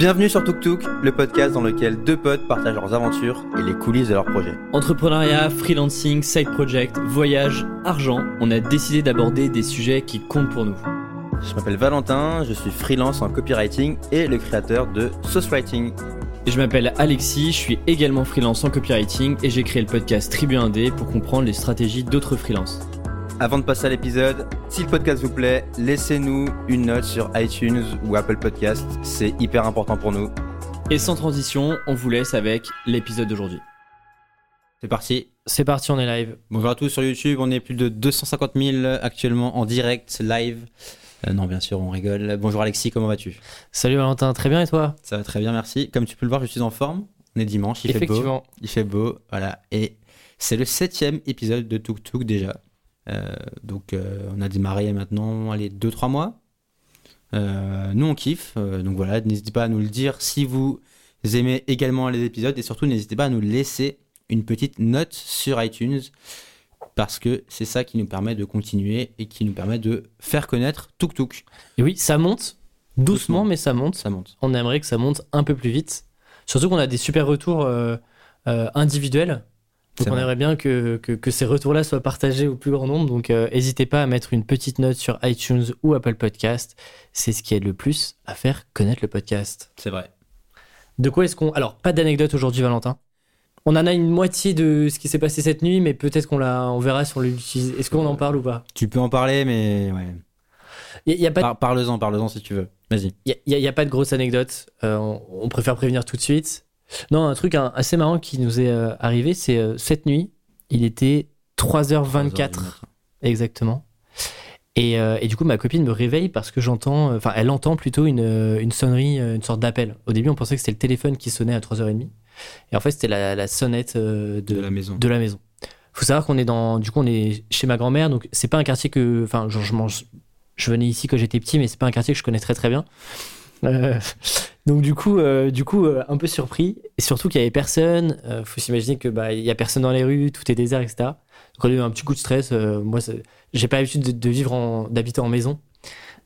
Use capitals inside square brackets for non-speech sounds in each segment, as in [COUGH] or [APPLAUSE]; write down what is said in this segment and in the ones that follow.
Bienvenue sur Tuk Tuk, le podcast dans lequel deux potes partagent leurs aventures et les coulisses de leurs projets. Entrepreneuriat, freelancing, side project, voyage, argent, on a décidé d'aborder des sujets qui comptent pour nous. Je m'appelle Valentin, je suis freelance en copywriting et le créateur de Sauce Writing. Et je m'appelle Alexis, je suis également freelance en copywriting et j'ai créé le podcast Tribu Indé pour comprendre les stratégies d'autres freelances. Avant de passer à l'épisode, si le podcast vous plaît, laissez-nous une note sur iTunes ou Apple Podcast, c'est hyper important pour nous. Et sans transition, on vous laisse avec l'épisode d'aujourd'hui. C'est parti. C'est parti, on est live. Bonjour à tous sur YouTube, on est plus de 250 000 actuellement en direct, live. Euh, non, bien sûr, on rigole. Bonjour Alexis, comment vas-tu? Salut Valentin, très bien et toi? Ça va très bien, merci. Comme tu peux le voir, je suis en forme. On est dimanche, il fait beau. Effectivement. Il fait beau, voilà. Et c'est le septième épisode de Tuk Tuk déjà. Euh, donc euh, on a démarré maintenant, allez, 2-3 mois. Euh, nous on kiffe, donc voilà, n'hésitez pas à nous le dire si vous aimez également les épisodes et surtout n'hésitez pas à nous laisser une petite note sur iTunes parce que c'est ça qui nous permet de continuer et qui nous permet de faire connaître Tuk Tuk. Et oui, ça monte, doucement, Doucement. mais ça monte. Ça monte. On aimerait que ça monte un peu plus vite. Surtout qu'on a des super retours euh, euh, individuels. Donc on vrai. aimerait bien que, que, que ces retours-là soient partagés au plus grand nombre. Donc euh, n'hésitez pas à mettre une petite note sur iTunes ou Apple Podcast. C'est ce qui aide le plus à faire connaître le podcast. C'est vrai. De quoi est-ce qu'on... Alors, pas d'anecdote aujourd'hui, Valentin. On en a une moitié de ce qui s'est passé cette nuit, mais peut-être qu'on la, on verra si on l'utilise. Est-ce qu'on en parle ou pas? Tu peux en parler, mais ouais. Il n'y a, pas de Par- Parle-en, parle-en si tu veux. Vas-y. Il n'y a, y a pas de grosse anecdote. Euh, on, on préfère prévenir tout de suite. Non, un truc hein, assez marrant qui nous est euh, arrivé, c'est euh, cette nuit, il était 3h24 exactement. Et, euh, et du coup, ma copine me réveille parce que j'entends, enfin, elle entend plutôt une, une sonnerie, une sorte d'appel. Au début, on pensait que c'était le téléphone qui sonnait à 3h30. Et en fait, c'était la, la sonnette De de, la maison. de la maison. Faut savoir qu'on est dans, du coup, on est chez ma grand-mère, donc c'est pas un quartier que, enfin, genre, je mange, je venais ici quand j'étais petit, mais c'est pas un quartier que je connais très très bien. Euh, [LAUGHS] donc du coup, euh, du coup, euh, un peu surpris, et surtout qu'il y avait personne. Euh, faut s'imaginer que bah il y a personne dans les rues, tout est désert, etc. Donc on a eu un petit coup de stress. Moi, j'ai pas l'habitude de, de vivre en, d'habiter en maison.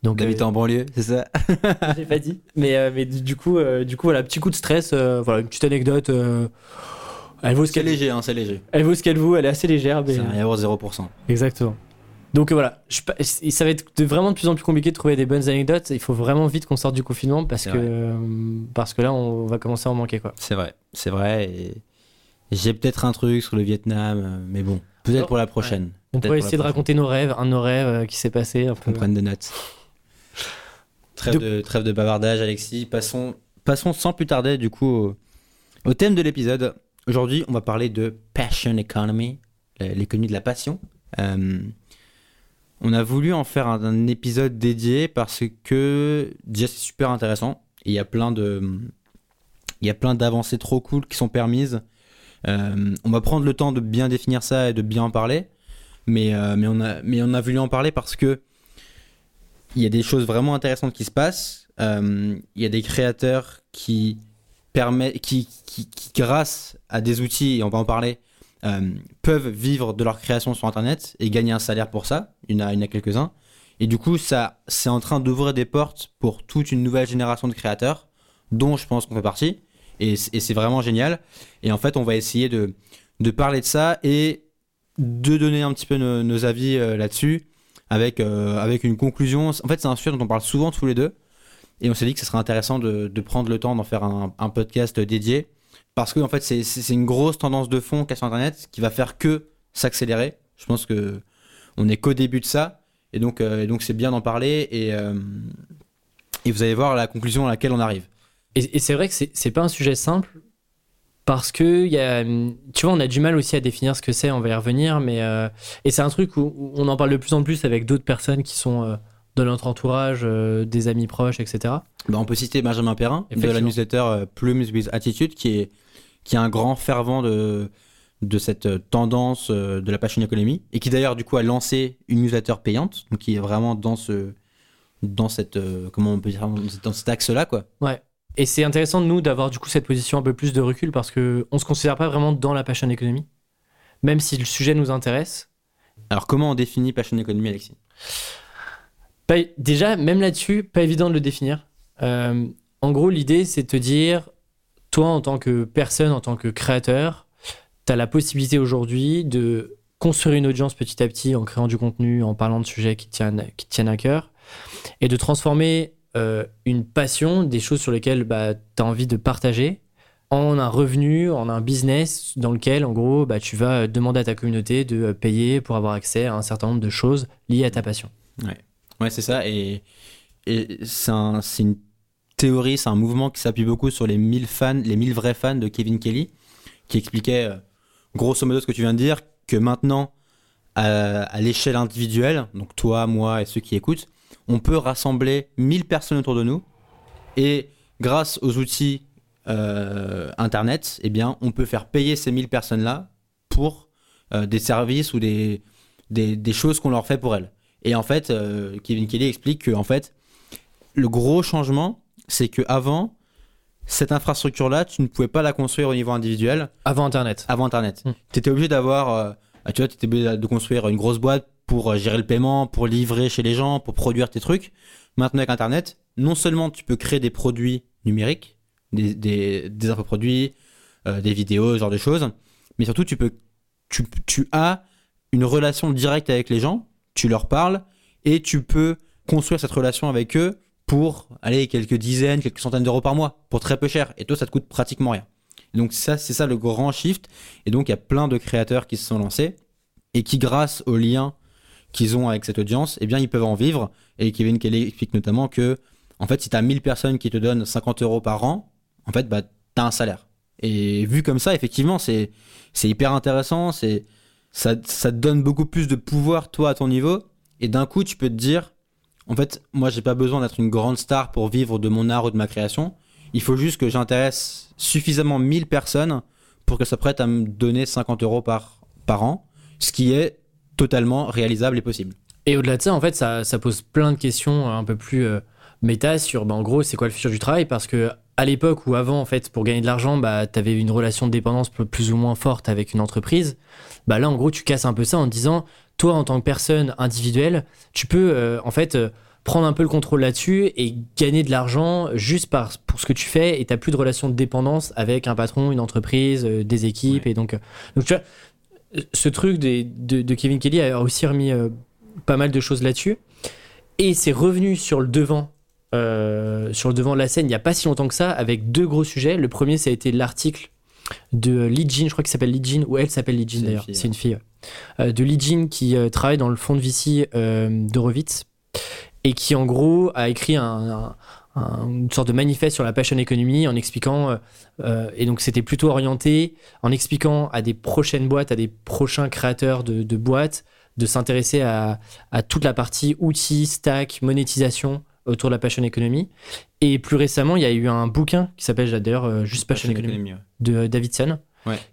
Donc D'habiter en banlieue, c'est ça? [LAUGHS] j'ai pas dit. Mais mais, du coup, du coup, voilà, petit coup de stress. voilà, une petite anecdote. elle vaut ce C'est qu'elle, léger, hein, c'est léger. elle vaut ce qu'elle vaut. Elle est assez légère. Mais... C'est un yaourt 0%. Exactement. Donc euh, voilà, je, ça va être de vraiment de plus en plus compliqué de trouver des bonnes anecdotes. Il faut vraiment vite qu'on sorte du confinement parce que, euh, parce que là, on va commencer à en manquer. C'est vrai, c'est vrai. Et j'ai peut-être un truc sur le Vietnam, euh, mais bon, peut-être pour la prochaine. On pourrait essayer de prochaine. raconter nos rêves, un de nos rêves qui s'est passé. Un peu. Qu'on prenne des notes. Trêve de... trêve de bavardage, Alexis. Passons, passons sans plus tarder, du coup, au, au thème de l'épisode. Aujourd'hui, on va parler de Passion Economy, l'économie de la passion. Euh, on a voulu en faire un, épisode dédié parce que déjà c'est super intéressant. Il y a plein il y a plein d'avancées trop cool qui sont permises. Euh, on va prendre le temps de bien définir ça et de bien en parler. Mais, euh, mais, on a, voulu en parler parce que il y a des choses vraiment intéressantes qui se passent. Euh, il y a des créateurs qui permettent, qui, grâce à des outils, et on va en parler, euh, peuvent vivre de leur création sur Internet et gagner un salaire pour ça. Il y en a, quelques-uns. Et du coup, ça, c'est en train d'ouvrir des portes pour toute une nouvelle génération de créateurs, dont je pense qu'on fait partie. Et, c'est vraiment génial. Et en fait, on va essayer de, parler de ça et de donner un petit peu nos, avis euh, là-dessus avec, euh, avec une conclusion. En fait, c'est un sujet dont on parle souvent tous les deux. Et on s'est dit que ce serait intéressant de, prendre le temps d'en faire un podcast dédié. Parce que, en fait, c'est- une grosse tendance de fond qu'a sur Internet qui va faire que s'accélérer. Je pense que on est qu'au début de ça. Et donc, euh, donc c'est bien d'en parler. Et, euh, et vous allez voir la conclusion à laquelle on arrive. Et, c'est vrai que c'est pas un sujet simple parce que y a, tu vois, on a du mal aussi à définir ce que c'est. On va y revenir, mais euh, et c'est un truc où on en parle de plus en plus avec d'autres personnes qui sont dans notre entourage, euh, des amis proches, etc. Bah, on peut citer Benjamin Perrin de la newsletter euh, Plumes with Attitude, qui est, qui est un grand fervent de, de cette euh, tendance de la passion économie, et qui d'ailleurs du coup a lancé une newsletter payante, donc qui est vraiment dans ce dans cette comment on peut dire dans cet axe-là quoi. Ouais. Et c'est intéressant de nous d'avoir du coup cette position un peu plus de recul parce que on se considère pas vraiment dans la passion économie, même si le sujet nous intéresse. Alors comment on définit passion économie, Alexis? Déjà, même là-dessus, pas évident de le définir. Euh, En gros, l'idée, c'est de te dire, toi, en tant que personne, en tant que créateur, tu as la possibilité aujourd'hui de construire une audience petit à petit en créant du contenu, en parlant de sujets qui tiennent, qui tiennent à cœur, et de transformer euh, une passion, des choses sur lesquelles bah, tu as envie de partager, en un revenu, en un business dans lequel, en gros, bah, tu vas demander à ta communauté de payer pour avoir accès à un certain nombre de choses liées à ta passion. Ouais c'est ça. Et, c'est un, une théorie, c'est un mouvement qui s'appuie beaucoup sur les 1000 fans, les 1000 vrais fans de Kevin Kelly, qui expliquait euh, grosso modo ce que tu viens de dire, que maintenant, à, à l'échelle individuelle, donc toi, moi et ceux qui écoutent, on peut rassembler 1000 personnes autour de nous et grâce aux outils euh, Internet, eh bien, on peut faire payer ces 1000 personnes-là pour euh, des services ou des, des, choses qu'on leur fait pour elles. Et en fait, euh, Kevin Kelly explique que en fait, le gros changement, c'est que avant cette infrastructure-là, tu ne pouvais pas la construire au niveau individuel. Avant Internet. Avant Internet. Hmm. Tu étais obligé d'avoir, bah, tu vois, tu étais obligé de construire une grosse boîte pour gérer le paiement, pour livrer chez les gens, pour produire tes trucs. Maintenant, avec Internet, non seulement tu peux créer des produits numériques, des, des, des infoproduits, euh, des vidéos, ce genre de choses. Mais surtout, tu, peux, tu, tu as une relation directe avec les gens, tu leur parles et tu peux construire cette relation avec eux pour aller quelques dizaines, quelques centaines d'euros par mois, pour très peu cher. Et toi, ça te coûte pratiquement rien. donc ça, c'est ça le grand shift. Et donc, il y a plein de créateurs qui se sont lancés et qui, grâce aux liens qu'ils ont avec cette audience, eh bien, ils peuvent en vivre. Et Kevin Kelly explique notamment que, en fait, si tu as 1000 personnes qui te donnent 50 euros par an, en fait, bah, tu as un salaire. Et vu comme ça, effectivement, c'est hyper intéressant. Ça, ça te donne beaucoup plus de pouvoir, toi, à ton niveau. Et d'un coup, tu peux te dire, en fait, moi, j'ai pas besoin d'être une grande star pour vivre de mon art ou de ma création. Il faut juste que j'intéresse suffisamment 1000 personnes pour que ça prête à me donner 50 euros par, par an, ce qui est totalement réalisable et possible. Et au-delà de ça, en fait, ça, ça, pose plein de questions un peu plus euh, méta sur, bah, en gros, c'est quoi le futur du travail? Parce que à l'époque où avant, en fait, pour gagner de l'argent, bah, tu avais une relation de dépendance plus ou moins forte avec une entreprise. Bah, là, en gros, tu casses un peu ça en disant, toi, en tant que personne individuelle, tu peux, euh, en fait, euh, prendre un peu le contrôle là-dessus et gagner de l'argent juste par, pour ce que tu fais et tu plus de relation de dépendance avec un patron, une entreprise, euh, des équipes. Et donc, donc, tu vois, ce truc de, de, Kevin Kelly a aussi remis pas mal de choses là-dessus. Et c'est revenu sur le devant euh, sur le devant de la scène il n'y a pas si longtemps que ça avec deux gros sujets. Le premier, ça a été l'article de Lee Jean, je crois qu'il s'appelle Lee Jean, ou elle s'appelle Lee Jean d'ailleurs, c'est une fille, euh, de Lee Jean qui euh, travaille dans le fonds de VC d'Horowitz et qui en gros a écrit un, une sorte de manifeste sur la passion economy en expliquant, et donc c'était plutôt orienté en expliquant à des prochaines boîtes, à des prochains créateurs de, de boîtes, de s'intéresser à, à, toute la partie outils, stack, monétisation autour de la passion economy. Et plus récemment, il y a eu un bouquin qui s'appelle d'ailleurs euh, juste Passion, Economy, de Davidson,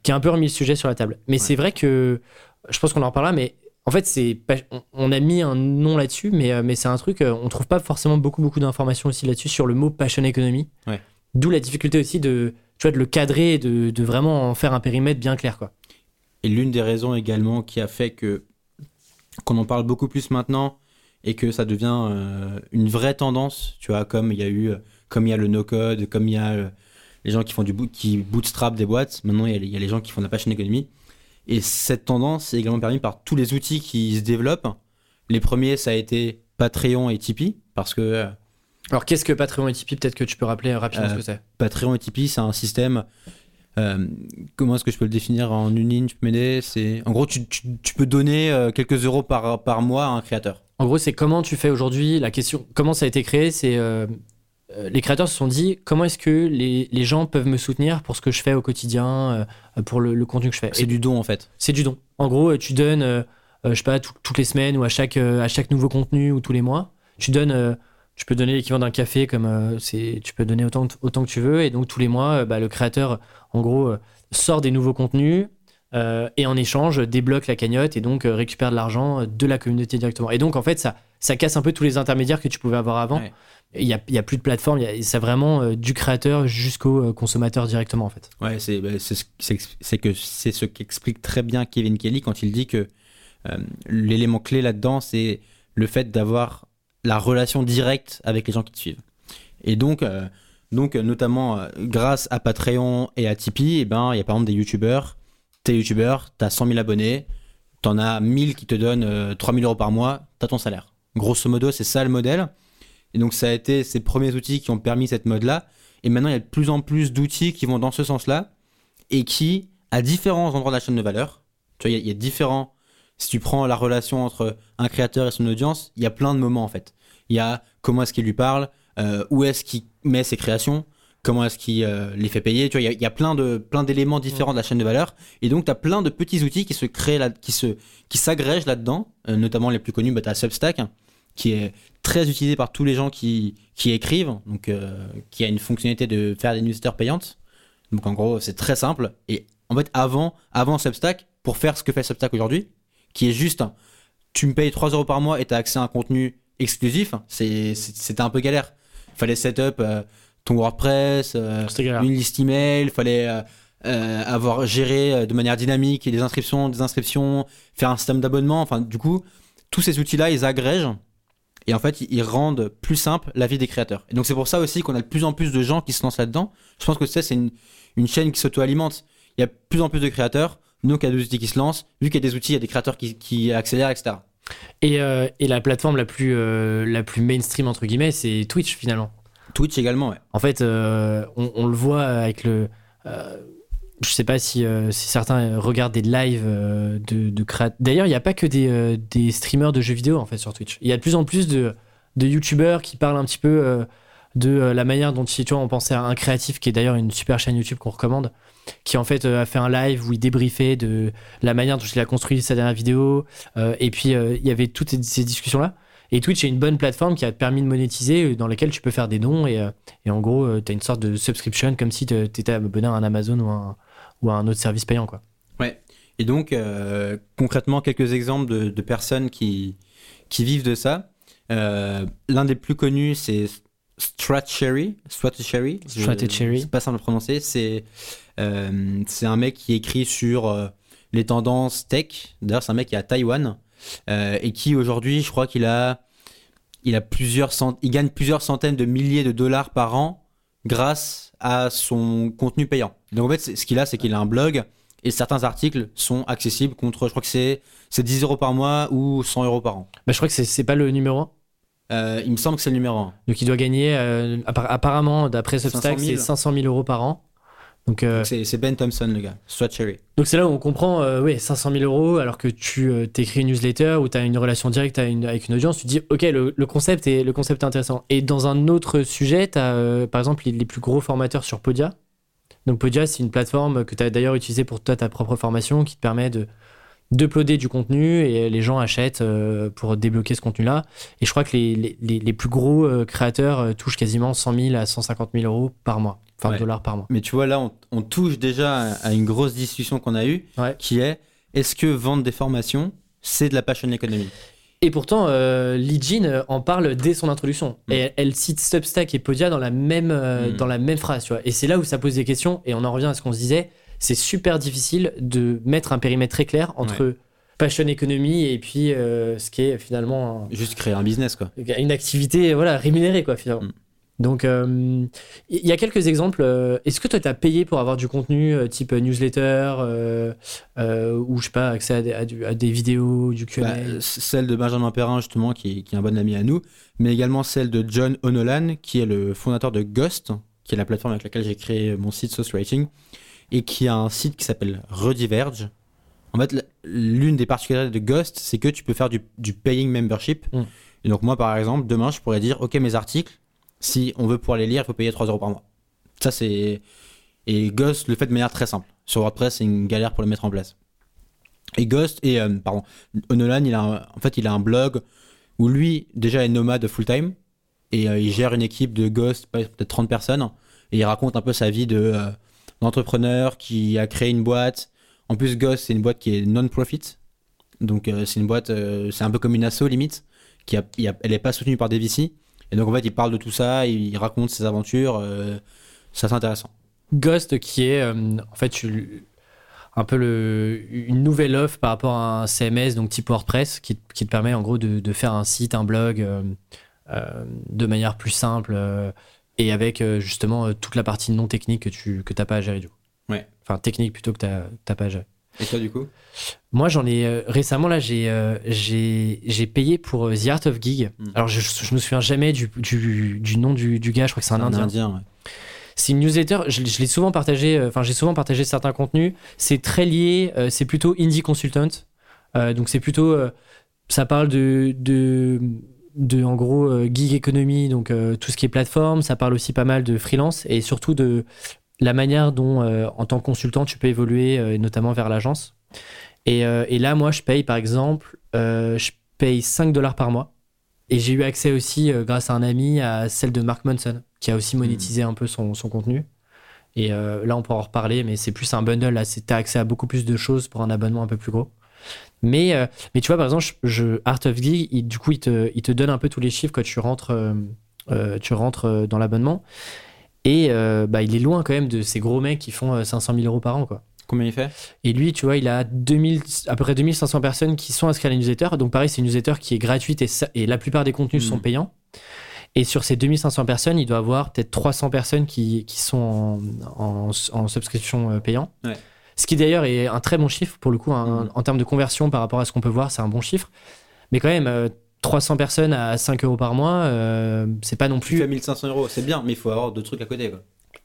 qui a un peu remis le sujet sur la table. Mais c'est vrai que je pense qu'on en reparlera, mais en fait, c'est on a mis un nom là-dessus, mais, euh, mais c'est un truc, euh, on trouve pas forcément beaucoup, beaucoup d'informations aussi là-dessus sur le mot passion economy. D'où la difficulté aussi de, tu vois, de le cadrer et de, de vraiment en faire un périmètre bien clair. Quoi. Et l'une des raisons également qui a fait que qu'on en parle beaucoup plus maintenant, et que ça devient euh, une vraie tendance, tu vois, comme il y a eu, comme il y a le no-code, comme il y a euh, les gens qui font du boot, qui bootstrap des boîtes, maintenant il y, a, les gens qui font de la passion économie. Et cette tendance est également permise par tous les outils qui se développent. Les premiers, ça a été Patreon et Tipeee, parce que... Euh, Alors qu'est-ce que Patreon et Tipeee? Peut-être que tu peux rappeler rapidement ce que c'est. Patreon et Tipeee, c'est un système comment est-ce que je peux le définir en une ligne? Tu peux m'aider? C'est en gros, tu, tu, peux donner quelques euros par, par mois à un créateur. En gros, c'est comment tu fais aujourd'hui. La question, comment ça a été créé, c'est euh, euh, les créateurs se sont dit comment est-ce que les, gens peuvent me soutenir pour ce que je fais au quotidien, euh, pour le, contenu que je fais? C'est du don en fait. C'est du don. En gros, tu donnes, je sais pas, toutes les semaines ou à chaque, à chaque nouveau contenu ou tous les mois, tu donnes. tu peux donner l'équivalent d'un café comme c'est tu peux donner autant, autant que tu veux et donc tous les mois bah, le créateur en gros sort des nouveaux contenus euh, et en échange débloque la cagnotte et donc euh, récupère de l'argent de la communauté directement. Et donc en fait ça, ça casse un peu tous les intermédiaires que tu pouvais avoir avant. Il n'y a, y a, plus de plateforme, c'est vraiment euh, du créateur jusqu'au consommateur directement en fait. Ouais, c'est bah, c'est que c'est ce qu'explique très bien Kevin Kelly quand il dit que l'élément clé là-dedans c'est le fait d'avoir la relation directe avec les gens qui te suivent. Et donc Donc, euh, notamment euh, grâce à Patreon et à Tipeee, eh ben, il y a par exemple des youtubeurs. T'es youtubeur, t'as 100 000 abonnés, t'en as 1000 qui te donnent euh, 3000 euros par mois, t'as ton salaire. Grosso modo, c'est ça le modèle. Et donc, ça a été ces premiers outils qui ont permis cette mode-là. Et maintenant, il y a de plus en plus d'outils qui vont dans ce sens-là et qui, à différents endroits de la chaîne de valeur, tu vois, il y, a- différents. Si tu prends la relation entre un créateur et son audience, il y a plein de moments en fait. Il y a comment est-ce qu'il lui parle, euh, où est-ce qu'il met ses créations, comment est-ce qu'il euh, les fait payer. Tu vois, il y a, il y a plein de plein d'éléments différents de la chaîne de valeur. Et donc, tu as plein de petits outils qui se créent là, qui se qui s'agrègent là-dedans. Euh, notamment les plus connus, bah, tu as Substack, hein, qui est très utilisé par tous les gens qui, qui écrivent, donc euh, qui a une fonctionnalité de faire des newsletters payantes. Donc en gros, c'est très simple. Et en fait, avant, avant Substack, pour faire ce que fait Substack aujourd'hui, qui est juste, tu me payes 3 euros par mois et tu as accès à un contenu exclusif, c'est- c'est- c'était un peu galère. Il fallait set up euh, ton WordPress, euh, une liste email, il fallait euh, euh, avoir géré de manière dynamique des inscriptions, des inscriptions, faire un système d'abonnement. Enfin, du coup, tous ces outils-là, ils agrègent et en fait, ils- rendent plus simple la vie des créateurs. Et donc, c'est pour ça aussi qu'on a de plus en plus de gens qui se lancent là-dedans. Je pense que ça, c'est une, une chaîne qui s'auto-alimente. Il y a de plus en plus de créateurs, donc il y a des outils qui se lancent. Vu qu'il y a des outils, il y a des créateurs qui, qui accélèrent, etc. Et, euh, et la plateforme la plus, euh, la plus mainstream, entre guillemets, c'est Twitch finalement. Twitch également, ouais. En fait, euh, on, le voit avec le. euh, je sais pas si, euh, si certains regardent des lives euh, de, de créa- D'ailleurs, il n'y a pas que des, streamers de jeux vidéo en fait sur Twitch. Il y a de plus en plus de, de youtubeurs qui parlent un petit peu de la manière dont tu vois, on pensait à un créatif qui est d'ailleurs une super chaîne YouTube qu'on recommande, qui en fait a fait un live où il débriefait de la manière dont il a construit sa dernière vidéo. et puis il y avait toutes ces- ces discussions là. Et Twitch est une bonne plateforme qui a permis de monétiser, euh, dans laquelle tu peux faire des dons et, euh, et en gros, tu as une sorte de subscription comme si tu étais abonné à un Amazon ou un, ou à un autre service payant. Quoi. Et donc, euh, concrètement, quelques exemples de, de personnes qui, qui vivent de ça. Euh, L'un des plus connus, c'est Stratcherry. Stratcherry. Stratcherry. C'est pas simple à prononcer. C'est euh, c'est un mec qui écrit sur euh, les tendances tech. D'ailleurs, c'est un mec qui est à Taïwan euh, et qui aujourd'hui, je crois qu'il a, il a plusieurs cent- il gagne plusieurs centaines de milliers de dollars par an grâce à son contenu payant. Donc en fait, c'est- ce qu'il a, c'est qu'il a un blog et certains articles sont accessibles contre, je crois que c'est c'est 10 euros par mois ou 100 euros par an. Bah, je crois que c'est- c'est pas le numéro 1. Euh, il me semble que c'est le numéro 1. Donc il doit gagner, euh, appar- apparemment, d'après 500 Substack, 000. c'est 500 000 euros par an. Donc euh, C'est Ben Thompson, le gars. Stratcherry. donc c'est là où on comprend, euh, ouais, 500 000 euros, alors que tu euh, t'écris une newsletter ou tu as une relation directe à une- avec une audience, tu te dis, ok, le, le concept est, le concept est intéressant. Et dans un autre sujet, tu as par exemple les, les plus gros formateurs sur Podia. Donc Podia, c'est une plateforme que tu as d'ailleurs utilisée pour toi, ta propre formation, qui te permet de d'uploader du contenu et les gens achètent euh, pour débloquer ce contenu-là. Et je crois que les, les, plus gros euh, créateurs euh, touchent quasiment 100 000 à 150 000 euros par mois, enfin Ouais. dollars par mois. Mais tu vois, là, on, on touche déjà à une grosse discussion qu'on a eue, Ouais. qui est est-ce que vendre des formations, c'est de la passion économie Et pourtant, euh, Lee Jean en parle dès son introduction. Mm. Et elle, elle cite Substack et Podia dans la même, euh, Mm. dans la même phrase. Tu vois. Et c'est là où ça pose des questions. Et on en revient à ce qu'on se disait. C'est super difficile de mettre un périmètre très clair entre passion économie et puis euh, ce qui est finalement un- Juste créer un business, quoi. une activité voilà, rémunérée, quoi, finalement. Mm. Donc, euh, il y a quelques exemples. Euh, Est-ce que toi, tu as payé pour avoir du contenu type newsletter ou, je sais pas, accès à des, à du- à des vidéos, du Q&A Bah, celle de Benjamin Perrin, justement, qui est, qui est un bon ami à nous, mais également celle de John O'Nolan, qui est le fondateur de Ghost, qui est la plateforme avec laquelle j'ai créé mon site Source Rating, et qui a un site qui s'appelle Rediverge. En fait, l'une des particularités de Ghost, c'est que tu peux faire du, du paying membership. Mm. Et donc, moi, par exemple, demain, je pourrais dire, OK, mes articles, si on veut pouvoir les lire, il faut payer 3 euros par mois. Ça, c'est. Et Ghost le fait de manière très simple. Sur WordPress, c'est une galère pour le mettre en place. Et Ghost, et euh, pardon, O'Nolan, il a un- en fait, il a un blog où lui, déjà, est nomade full-time. Et euh, il gère une équipe de Ghost, peut-être 30 personnes. Et il raconte un peu sa vie de, euh, d'entrepreneur qui a créé une boîte. En plus, Ghost, c'est une boîte qui est non-profit. Donc, euh, c'est une boîte, euh, c'est un peu comme une asso limite. Qui a, elle n'est pas soutenue par des VC. Et donc, en fait, il parle de tout ça, il raconte ses aventures. euh, ça, c'est intéressant. Ghost qui est en fait un peu une nouvelle offre par rapport à un CMS, donc type WordPress, qui, te permet en gros de, faire un site, un blog de manière plus simple et avec euh, justement euh, toute la partie non technique que tu que t'as pas à gérer du coup. Ouais. Enfin technique plutôt que t'as pas à gérer. Et toi, du coup? Moi, j'en ai euh, récemment là, j'ai euh, j'ai j'ai payé pour euh, The Art of Gig. Mm. Alors, je, je me souviens jamais du, du, du nom du, du gars. Je crois que c'est un, Indien. ouais. C'est une newsletter. Je, je l'ai souvent partagé. Enfin, j'ai souvent partagé certains contenus. C'est très lié. c'est plutôt indie consultant. Donc, c'est plutôt. ça parle de de de en gros euh, gig economy. Donc, euh, tout ce qui est plateforme. Ça parle aussi pas mal de freelance et surtout de la manière dont, euh, en tant que consultant, tu peux évoluer, notamment vers l'agence. Et, et là, moi, je paye, par exemple, je paye 5 dollars par mois. Et j'ai eu accès aussi, grâce à un ami, à celle de Mark Manson, qui a aussi monétisé un peu son, son contenu. Et euh, là, on pourra en reparler, mais c'est plus un bundle. Là, c'est- t'as accès à beaucoup plus de choses pour un abonnement un peu plus gros. Mais, euh, mais tu vois, par exemple, je, je- Art of il- du coup, il te, il te donne un peu tous les chiffres quand tu rentres, euh, euh, tu rentres dans l'abonnement. Et euh, bah, il est loin quand même de ces gros mecs qui font euh, 500 000 euros par an, quoi. Combien il fait? Et lui, tu vois, il a 2000, à peu près 2500 personnes qui sont inscrites à la newsletter. Donc pareil, c'est une newsletter qui est gratuite et, ça- et la plupart des contenus sont payants. Et sur ces 2500 personnes, il doit avoir peut-être 300 personnes qui, qui sont en, en, en subscription payant. Ouais. Ce qui d'ailleurs est un très bon chiffre pour le coup, un- Mhm. en termes de conversion par rapport à ce qu'on peut voir, c'est un bon chiffre. Mais quand même, euh, 300 personnes à 5 euros par mois, euh, c'est pas non Tu plus fais 1500 euros, c'est bien, mais il faut avoir d'autres trucs à côté. Quoi.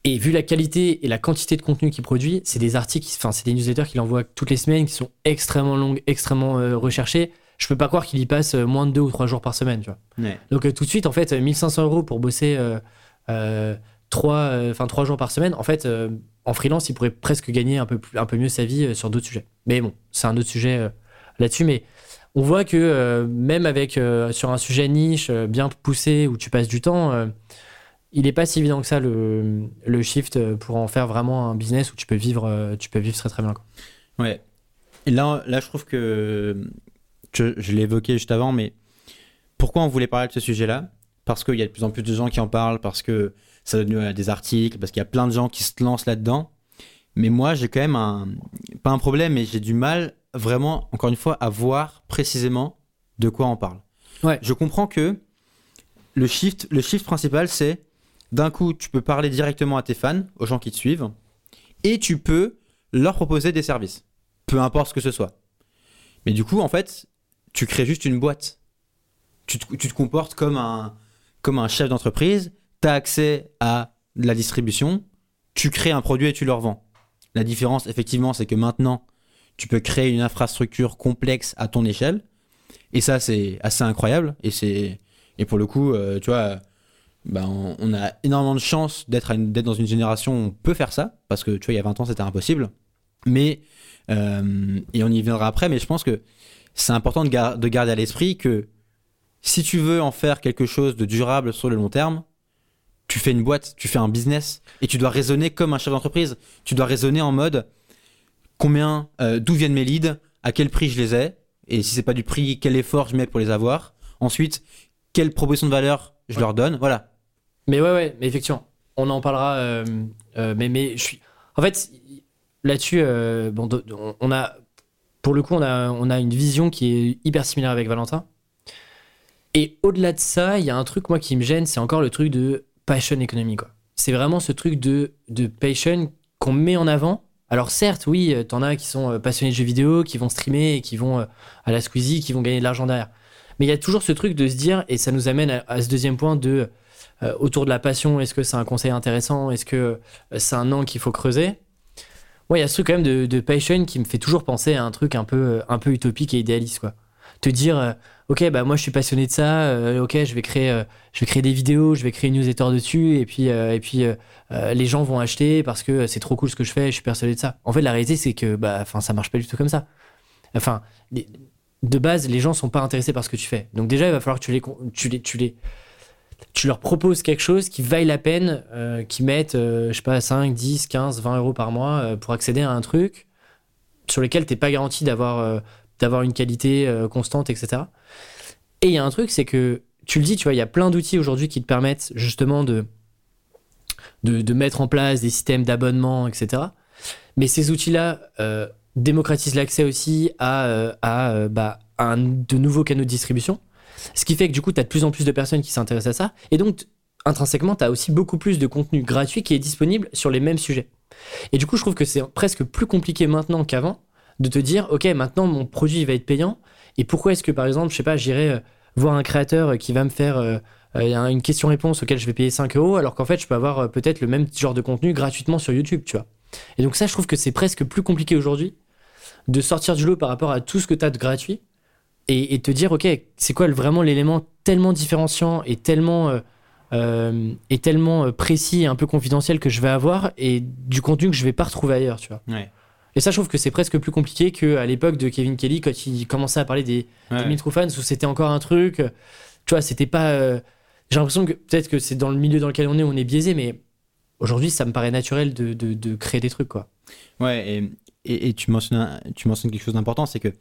et vu la qualité et la quantité de contenu qu'il produit, c'est des articles, enfin c'est des newsletters qu'il envoie toutes les semaines, qui sont extrêmement longues, extrêmement euh, recherchées. Je peux pas croire qu'il y passe euh, moins de deux ou trois jours par semaine, tu vois. Ouais. Donc euh, tout de suite, en fait, euh, 1500 euros pour bosser euh, euh, trois, euh, enfin trois jours par semaine. En fait, euh, en freelance, il pourrait presque gagner un peu plus, un peu mieux sa vie euh, sur d'autres sujets. Mais bon, c'est un autre sujet là-dessus. Mais on voit que même avec sur un sujet niche bien poussé où tu passes du temps, il n'est pas si évident que ça le, le shift pour en faire vraiment un business où tu peux vivre, tu peux vivre très très bien. quoi. Ouais. Là, là, je trouve que je, je l'ai évoqué juste avant, mais pourquoi on voulait parler de ce sujet-là? Parce qu'il y a de plus en plus de gens qui en parlent, parce que ça donne lieu à des articles, parce qu'il y a plein de gens qui se lancent là-dedans. Mais moi, j'ai quand même un pas un problème, mais j'ai du mal vraiment, encore une fois, à voir précisément de quoi on parle. Ouais. Je comprends que le shift, le shift principal, c'est d'un coup, tu peux parler directement à tes fans, aux gens qui te suivent, et tu peux leur proposer des services, peu importe ce que ce soit. Mais du coup, en fait, tu crées juste une boîte. Tu te, tu te comportes comme un, comme un chef d'entreprise, tu accès à la distribution, tu crées un produit et tu le revends. La différence, effectivement, c'est que maintenant, tu peux créer une infrastructure complexe à ton échelle. Et ça, c'est assez incroyable. Et, et pour le coup, euh, tu vois, ben, on, a énormément de chance d'être, dans une génération où on peut faire ça. Parce que, tu vois, il y a 20 ans, c'était impossible. Mais, euh, et on y viendra après, mais je pense que c'est important de garder à l'esprit que si tu veux en faire quelque chose de durable sur le long terme, tu fais une boîte, tu fais un business et tu dois raisonner comme un chef d'entreprise. Tu dois raisonner en mode combien, euh, d'où viennent mes leads, à quel prix je les ai, et si c'est pas du prix, quel effort je mets pour les avoir. Ensuite, quelle proposition de valeur je Ouais. leur donne. Voilà. Mais ouais, ouais, mais effectivement, on en parlera. euh, euh, mais, mais je suis. En fait, là-dessus, bon, on a. Pour le coup, on a, on a une vision qui est hyper similaire avec Valentin. Et au-delà de ça, il y a un truc, moi, qui me gêne, c'est encore le truc de passion economy, quoi. C'est vraiment ce truc de, de passion qu'on met en avant. Alors, certes, oui, euh, t'en as qui sont euh, passionnés de jeux vidéo, qui vont streamer, et qui vont euh, à la Squeezie, qui vont gagner de l'argent derrière. Mais il y a toujours ce truc de se dire, et ça nous amène à- ce deuxième point de euh, autour de la passion, est-ce que c'est un conseil intéressant Est-ce que c'est un angle qu'il faut creuser? Ouais, il y a ce truc quand même de, de passion qui me fait toujours penser à un truc un peu, un peu utopique et idéaliste, quoi. Te dire, euh, ok, bah moi je suis passionné de ça, euh, ok, je vais créer, euh, je vais créer des vidéos, je vais créer une newsletter dessus, et puis, et puis les gens vont acheter parce que c'est trop cool ce que je fais, je suis persuadé de ça. En fait, la réalité c'est que, bah, enfin, ça marche pas du tout comme ça. Enfin, de base, les gens sont pas intéressés par ce que tu fais. Donc déjà, il va falloir que tu les, tu les, tu les, tu leur proposes quelque chose qui vaille la peine, qui mettent, je sais pas, 5, 10, 15, 20 euros par mois pour accéder à un truc sur lequel t'es pas garanti d'avoir d'avoir une qualité euh, constante, etc. Et il y a un truc, c'est que tu le dis, tu vois, il y a plein d'outils aujourd'hui qui te permettent justement de, de, mettre en place des systèmes d'abonnement, etc. Mais ces outils-là euh, démocratisent l'accès aussi à, euh, à, bah, un, de nouveaux canaux de distribution. Ce qui fait que du coup, tu as de plus en plus de personnes qui s'intéressent à ça. Et donc, intrinsèquement, tu as aussi beaucoup plus de contenu gratuit qui est disponible sur les mêmes sujets. Et du coup, je trouve que c'est presque plus compliqué maintenant qu'avant de te dire, OK, maintenant mon produit va être payant. Et pourquoi est-ce que, par exemple, je sais pas, j'irai euh, voir un créateur qui va me faire euh, euh, une question-réponse auquel je vais payer 5 euros, alors qu'en fait, je peux avoir peut-être le même genre de contenu gratuitement sur YouTube, tu vois. Et donc, ça, je trouve que c'est presque plus compliqué aujourd'hui de sortir du lot par rapport à tout ce que tu as de gratuit et, te dire, OK, c'est quoi vraiment l'élément tellement différenciant et tellement. tellement précis et un peu confidentiel que je vais avoir et du contenu que je vais pas retrouver ailleurs, tu vois. Ouais. Et ça, je trouve que c'est presque plus compliqué qu'à l'époque de Kevin Kelly, quand il commençait à parler des, ouais. fans, où c'était encore un truc. Tu vois, c'était pas. Euh, j'ai l'impression que peut-être que c'est dans le milieu dans lequel on est, on est biaisé, mais aujourd'hui, ça me paraît naturel de, de, créer des trucs, quoi. Ouais, et, et, tu, mentionnes, tu mentionnes quelque chose d'important, c'est que,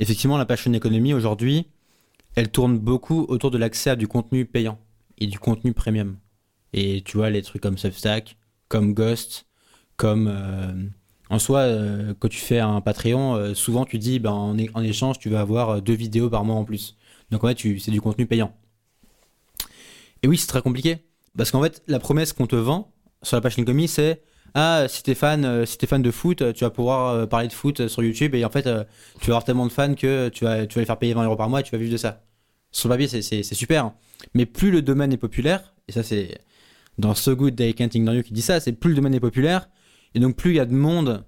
effectivement, la passion économie, aujourd'hui, elle tourne beaucoup autour de l'accès à du contenu payant et du contenu premium. Et tu vois, les trucs comme Substack, comme Ghost, comme. Euh, en soi, euh, quand tu fais un Patreon, euh, souvent tu dis ben, en, échange, tu vas avoir euh, deux vidéos par mois en plus. Donc en fait, c'est du contenu payant. Et oui, c'est très compliqué. Parce qu'en fait, la promesse qu'on te vend sur la page Linkomi, c'est Ah, si t'es fan, si fan de foot, tu vas pouvoir parler de foot sur YouTube. Et en fait, tu vas avoir tellement de fans que tu vas, tu vas les faire payer 20 euros par mois et tu vas vivre de ça. Sur le papier, c'est super. Hein. Mais plus le domaine est populaire, et ça, c'est dans So Good Day Can't Ignore You qui dit ça, c'est plus le domaine est populaire, et donc plus il y a de monde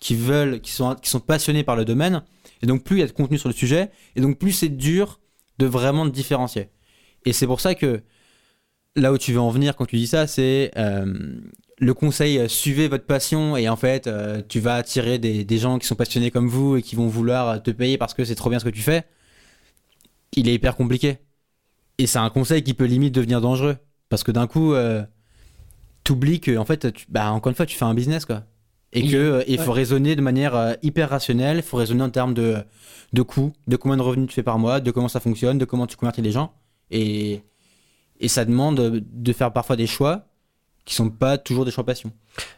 qui veulent, qui sont, qui sont passionnés par le domaine, et donc plus il y a de contenu sur le sujet, et donc plus c'est dur de vraiment te différencier. Et c'est pour ça que là où tu veux en venir quand tu dis ça, c'est euh, le conseil euh, suivez votre passion et en fait euh, tu vas attirer des, des, gens qui sont passionnés comme vous et qui vont vouloir te payer parce que c'est trop bien ce que tu fais. Il est hyper compliqué. Et c'est un conseil qui peut limite devenir dangereux parce que d'un coup t'oublies que en fait, tu, bah, encore une fois, tu fais un business quoi. Et que euh, il faut raisonner de manière euh, hyper rationnelle. Il faut raisonner en termes de de coûts, de combien de revenus tu fais par mois, de comment ça fonctionne, de comment tu convertis les gens. Et et ça demande de faire parfois des choix qui sont pas toujours des choix passion.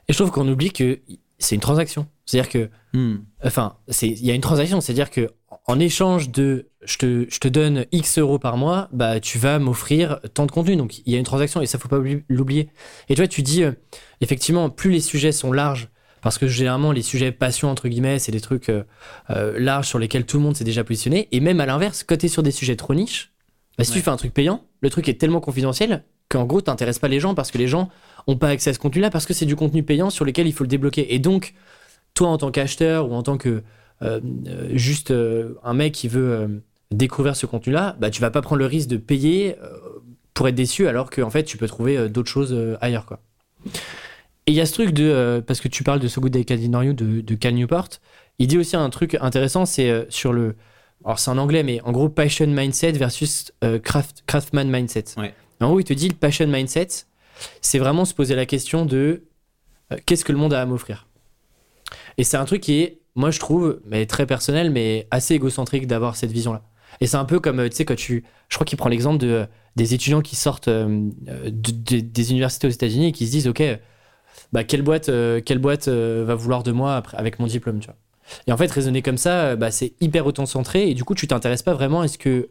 Et je trouve qu'on oublie que c'est une transaction. C'est-à-dire que, hmm. enfin, c'est il y a une transaction. C'est-à-dire que en échange de je te, je te donne X euros par mois, bah, tu vas m'offrir tant de contenu. Donc, il y a une transaction et ça, faut pas l'oublier. Et toi, tu dis, euh, effectivement, plus les sujets sont larges, parce que généralement, les sujets passion, entre guillemets, c'est des trucs euh, euh, larges sur lesquels tout le monde s'est déjà positionné. Et même à l'inverse, quand tu es sur des sujets trop niches, bah, si tu fais un truc payant, le truc est tellement confidentiel qu'en gros, t'intéresses pas les gens parce que les gens ont pas accès à ce contenu-là parce que c'est du contenu payant sur lequel il faut le débloquer. Et donc, toi, en tant qu'acheteur ou en tant que juste un mec qui veut découvrir ce contenu-là, bah, tu vas pas prendre le risque de payer euh, pour être déçu alors qu'en fait, tu peux trouver euh, d'autres choses euh, ailleurs. Quoi. Et il y a ce truc de. parce que tu parles de So Good Day de, de Cal Newport, il dit aussi un truc intéressant c'est sur le. Alors, c'est en anglais, mais en gros, passion mindset versus craft, craftsman mindset. En gros, il te dit le passion mindset, c'est vraiment se poser la question de qu'est-ce que le monde a à m'offrir? Et c'est un truc qui est, moi, je trouve, mais très personnel, mais assez égocentrique d'avoir cette vision-là. Et c'est un peu comme, tu sais, quand tu. Je crois qu'il prend l'exemple de, des étudiants qui sortent euh, des universités aux États-Unis et qui se disent, OK, bah, quelle boîte, euh, quelle boîte euh, va vouloir de moi après, avec mon diplôme, tu vois. Et en fait, raisonner comme ça, bah, c'est hyper auto-centré et du coup, tu t'intéresses pas vraiment à ce que.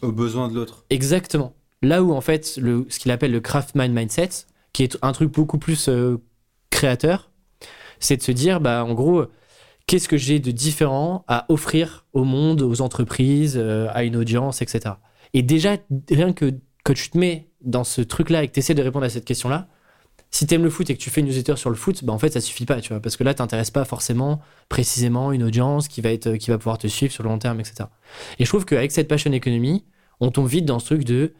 Aux besoins de l'autre. Exactement. Là où, en fait, le, ce qu'il appelle le craft mind mindset, qui est un truc beaucoup plus créateur, c'est de se dire, bah, en gros, qu'est-ce que j'ai de différent à offrir au monde, aux entreprises, euh, à une audience, etc. Et déjà, rien que quand tu te mets dans ce truc-là et que tu essaies de répondre à cette question-là, si tu aimes le foot et que tu fais une newsletter sur le foot, bah en fait, ça suffit pas, tu vois, parce que là, t'intéresses pas forcément précisément une audience qui va, être, qui va pouvoir te suivre sur le long terme, etc. Et je trouve qu'avec cette passion économie, on tombe vite dans ce truc de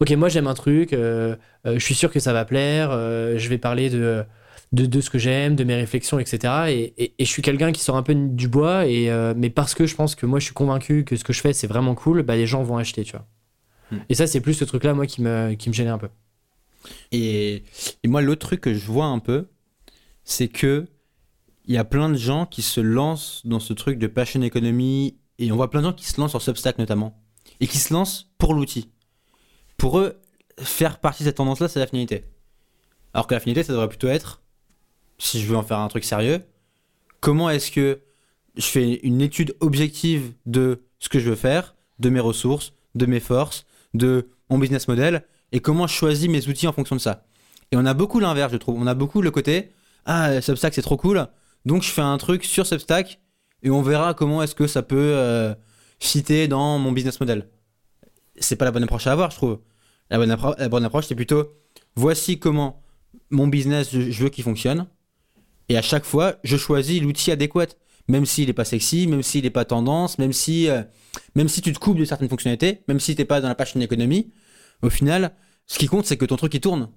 Ok, moi j'aime un truc, euh, euh, je suis sûr que ça va plaire, je vais parler de de, ce que j'aime, de mes réflexions, etc. Et, je suis quelqu'un qui sort un peu du bois, et, euh, mais parce que je pense que moi je suis convaincu que ce que je fais c'est vraiment cool, bah, les gens vont acheter, tu vois. Hmm. Et ça, c'est plus ce truc-là, moi, qui me, qui me gênait un peu. Et, moi, l'autre truc que je vois un peu, c'est que il y a plein de gens qui se lancent dans ce truc de passion economy, et on voit plein de gens qui se lancent sur Substack notamment, et qui se lancent pour l'outil. Pour eux, faire partie de cette tendance-là, c'est l'affinité. Alors que l'affinité, ça devrait plutôt être si je veux en faire un truc sérieux, comment est-ce que je fais une étude objective de ce que je veux faire, de mes ressources, de mes forces, de mon business model, et comment je choisis mes outils en fonction de ça. Et on a beaucoup l'inverse, je trouve. On a beaucoup le côté ah Substack c'est trop cool, donc je fais un truc sur Substack et on verra comment est-ce que ça peut euh, fitter dans mon business model. C'est pas la bonne approche à avoir, je trouve. La bonne, la bonne approche, c'est plutôt voici comment mon business je veux qu'il fonctionne, et à chaque fois je choisis l'outil adéquat, même s'il est pas sexy, même s'il est pas tendance, même si euh, même si tu te coupes de certaines fonctionnalités, même si t'es pas dans la passion économie, au final, ce qui compte c'est que ton truc il tourne.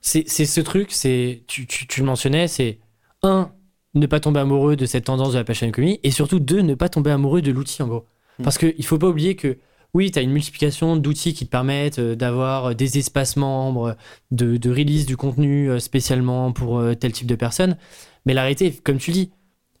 C'est ce truc, c'est tu, tu, tu le mentionnais, c'est un, ne pas tomber amoureux de cette tendance de la passion economy, et surtout deux, ne pas tomber amoureux de l'outil en gros. Mm. Parce qu'il faut pas oublier que oui, tu as une multiplication d'outils qui te permettent euh, d'avoir euh, des espaces membres, de, de release du contenu euh, spécialement pour tel type de personnes. Mais la réalité, comme tu dis,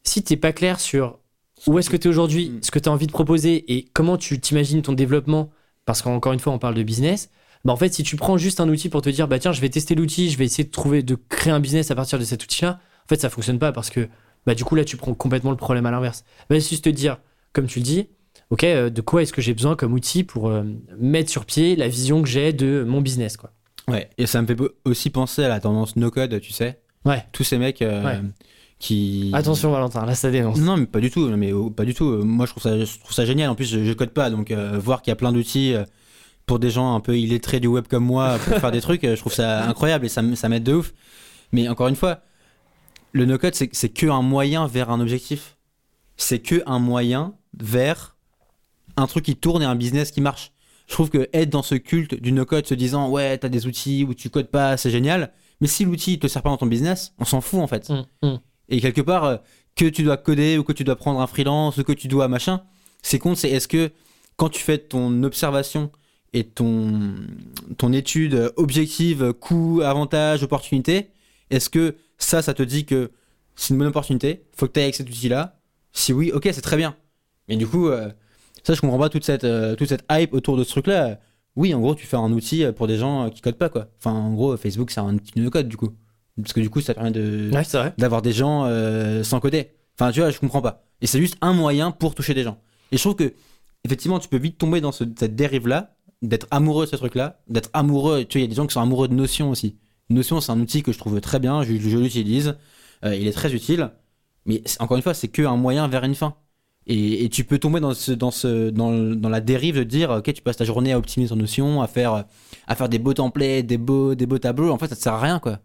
si t'es pas clair sur où est-ce que tu es aujourd'hui, Mm. ce que tu as envie de proposer et comment tu t'imagines ton développement, parce qu'encore une fois, on parle de business, bah en fait, si tu prends juste un outil pour te dire, bah tiens, je vais tester l'outil, je vais essayer de trouver, de créer un business à partir de cet outil-là, en fait, ça fonctionne pas parce que, bah du coup, là, tu prends complètement le problème à l'inverse. Va juste te dire, comme tu le dis, ok, euh, de quoi est-ce que j'ai besoin comme outil pour euh, mettre sur pied la vision que j'ai de mon business, quoi. Ouais, et ça me fait aussi penser à la tendance no code, tu sais. Ouais. Tous ces mecs euh, Ouais. qui Attention, Valentin, là, ça dénonce. Non, mais pas du tout. mais oh, pas du tout. Moi, je trouve ça, je trouve ça génial. En plus, je, je code pas, donc euh, voir qu'il y a plein d'outils euh, pour des gens un peu illettrés du web comme moi pour faire des trucs, je trouve ça incroyable et ça, ça m'aide de ouf. Mais encore une fois, le no code, c'est c'est que un moyen vers un objectif. C'est que un moyen vers un truc qui tourne et un business qui marche. Je trouve que être dans ce culte du no code, se disant ouais, t'as des outils où tu codes pas, c'est génial. Mais si l'outil te sert pas dans ton business, on s'en fout en fait. Hum, hum. Et quelque part, euh, que tu dois coder ou que tu dois prendre un freelance ou que tu dois machin, c'est compte, c'est est-ce que quand tu fais ton observation et ton, ton étude objective, coût, avantage, opportunité, est-ce que ça, ça te dit que c'est une bonne opportunité, faut que tu ailles avec cet outil-là? Si oui, ok, c'est très bien. Mais du coup, euh, ça, je comprends pas toute cette, euh, toute cette hype autour de ce truc-là. Oui, en gros, tu fais un outil euh, pour des gens euh, qui codent pas, quoi. Enfin, en gros, Facebook, c'est un outil de code, du coup. Parce que du coup, ça permet de, Ouais, d'avoir des gens euh, sans coder. Enfin, tu vois, je comprends pas. Et c'est juste un moyen pour toucher des gens. Et je trouve que, effectivement, tu peux vite tomber dans ce- cette dérive-là, d'être amoureux de ce truc-là, d'être amoureux. Tu vois, il y a des gens qui sont amoureux de Notion aussi. Notion, c'est un outil que je trouve très bien, je, je l'utilise, euh, il est très utile. Mais encore une fois, c'est qu'un moyen vers une fin. Et, et tu peux tomber dans, ce, dans, ce, dans, dans la dérive de dire, ok, tu passes ta journée à optimiser ton Notion, à faire, à faire des beaux templates, des beaux, des beaux tableaux. En fait, ça te sert à rien, quoi.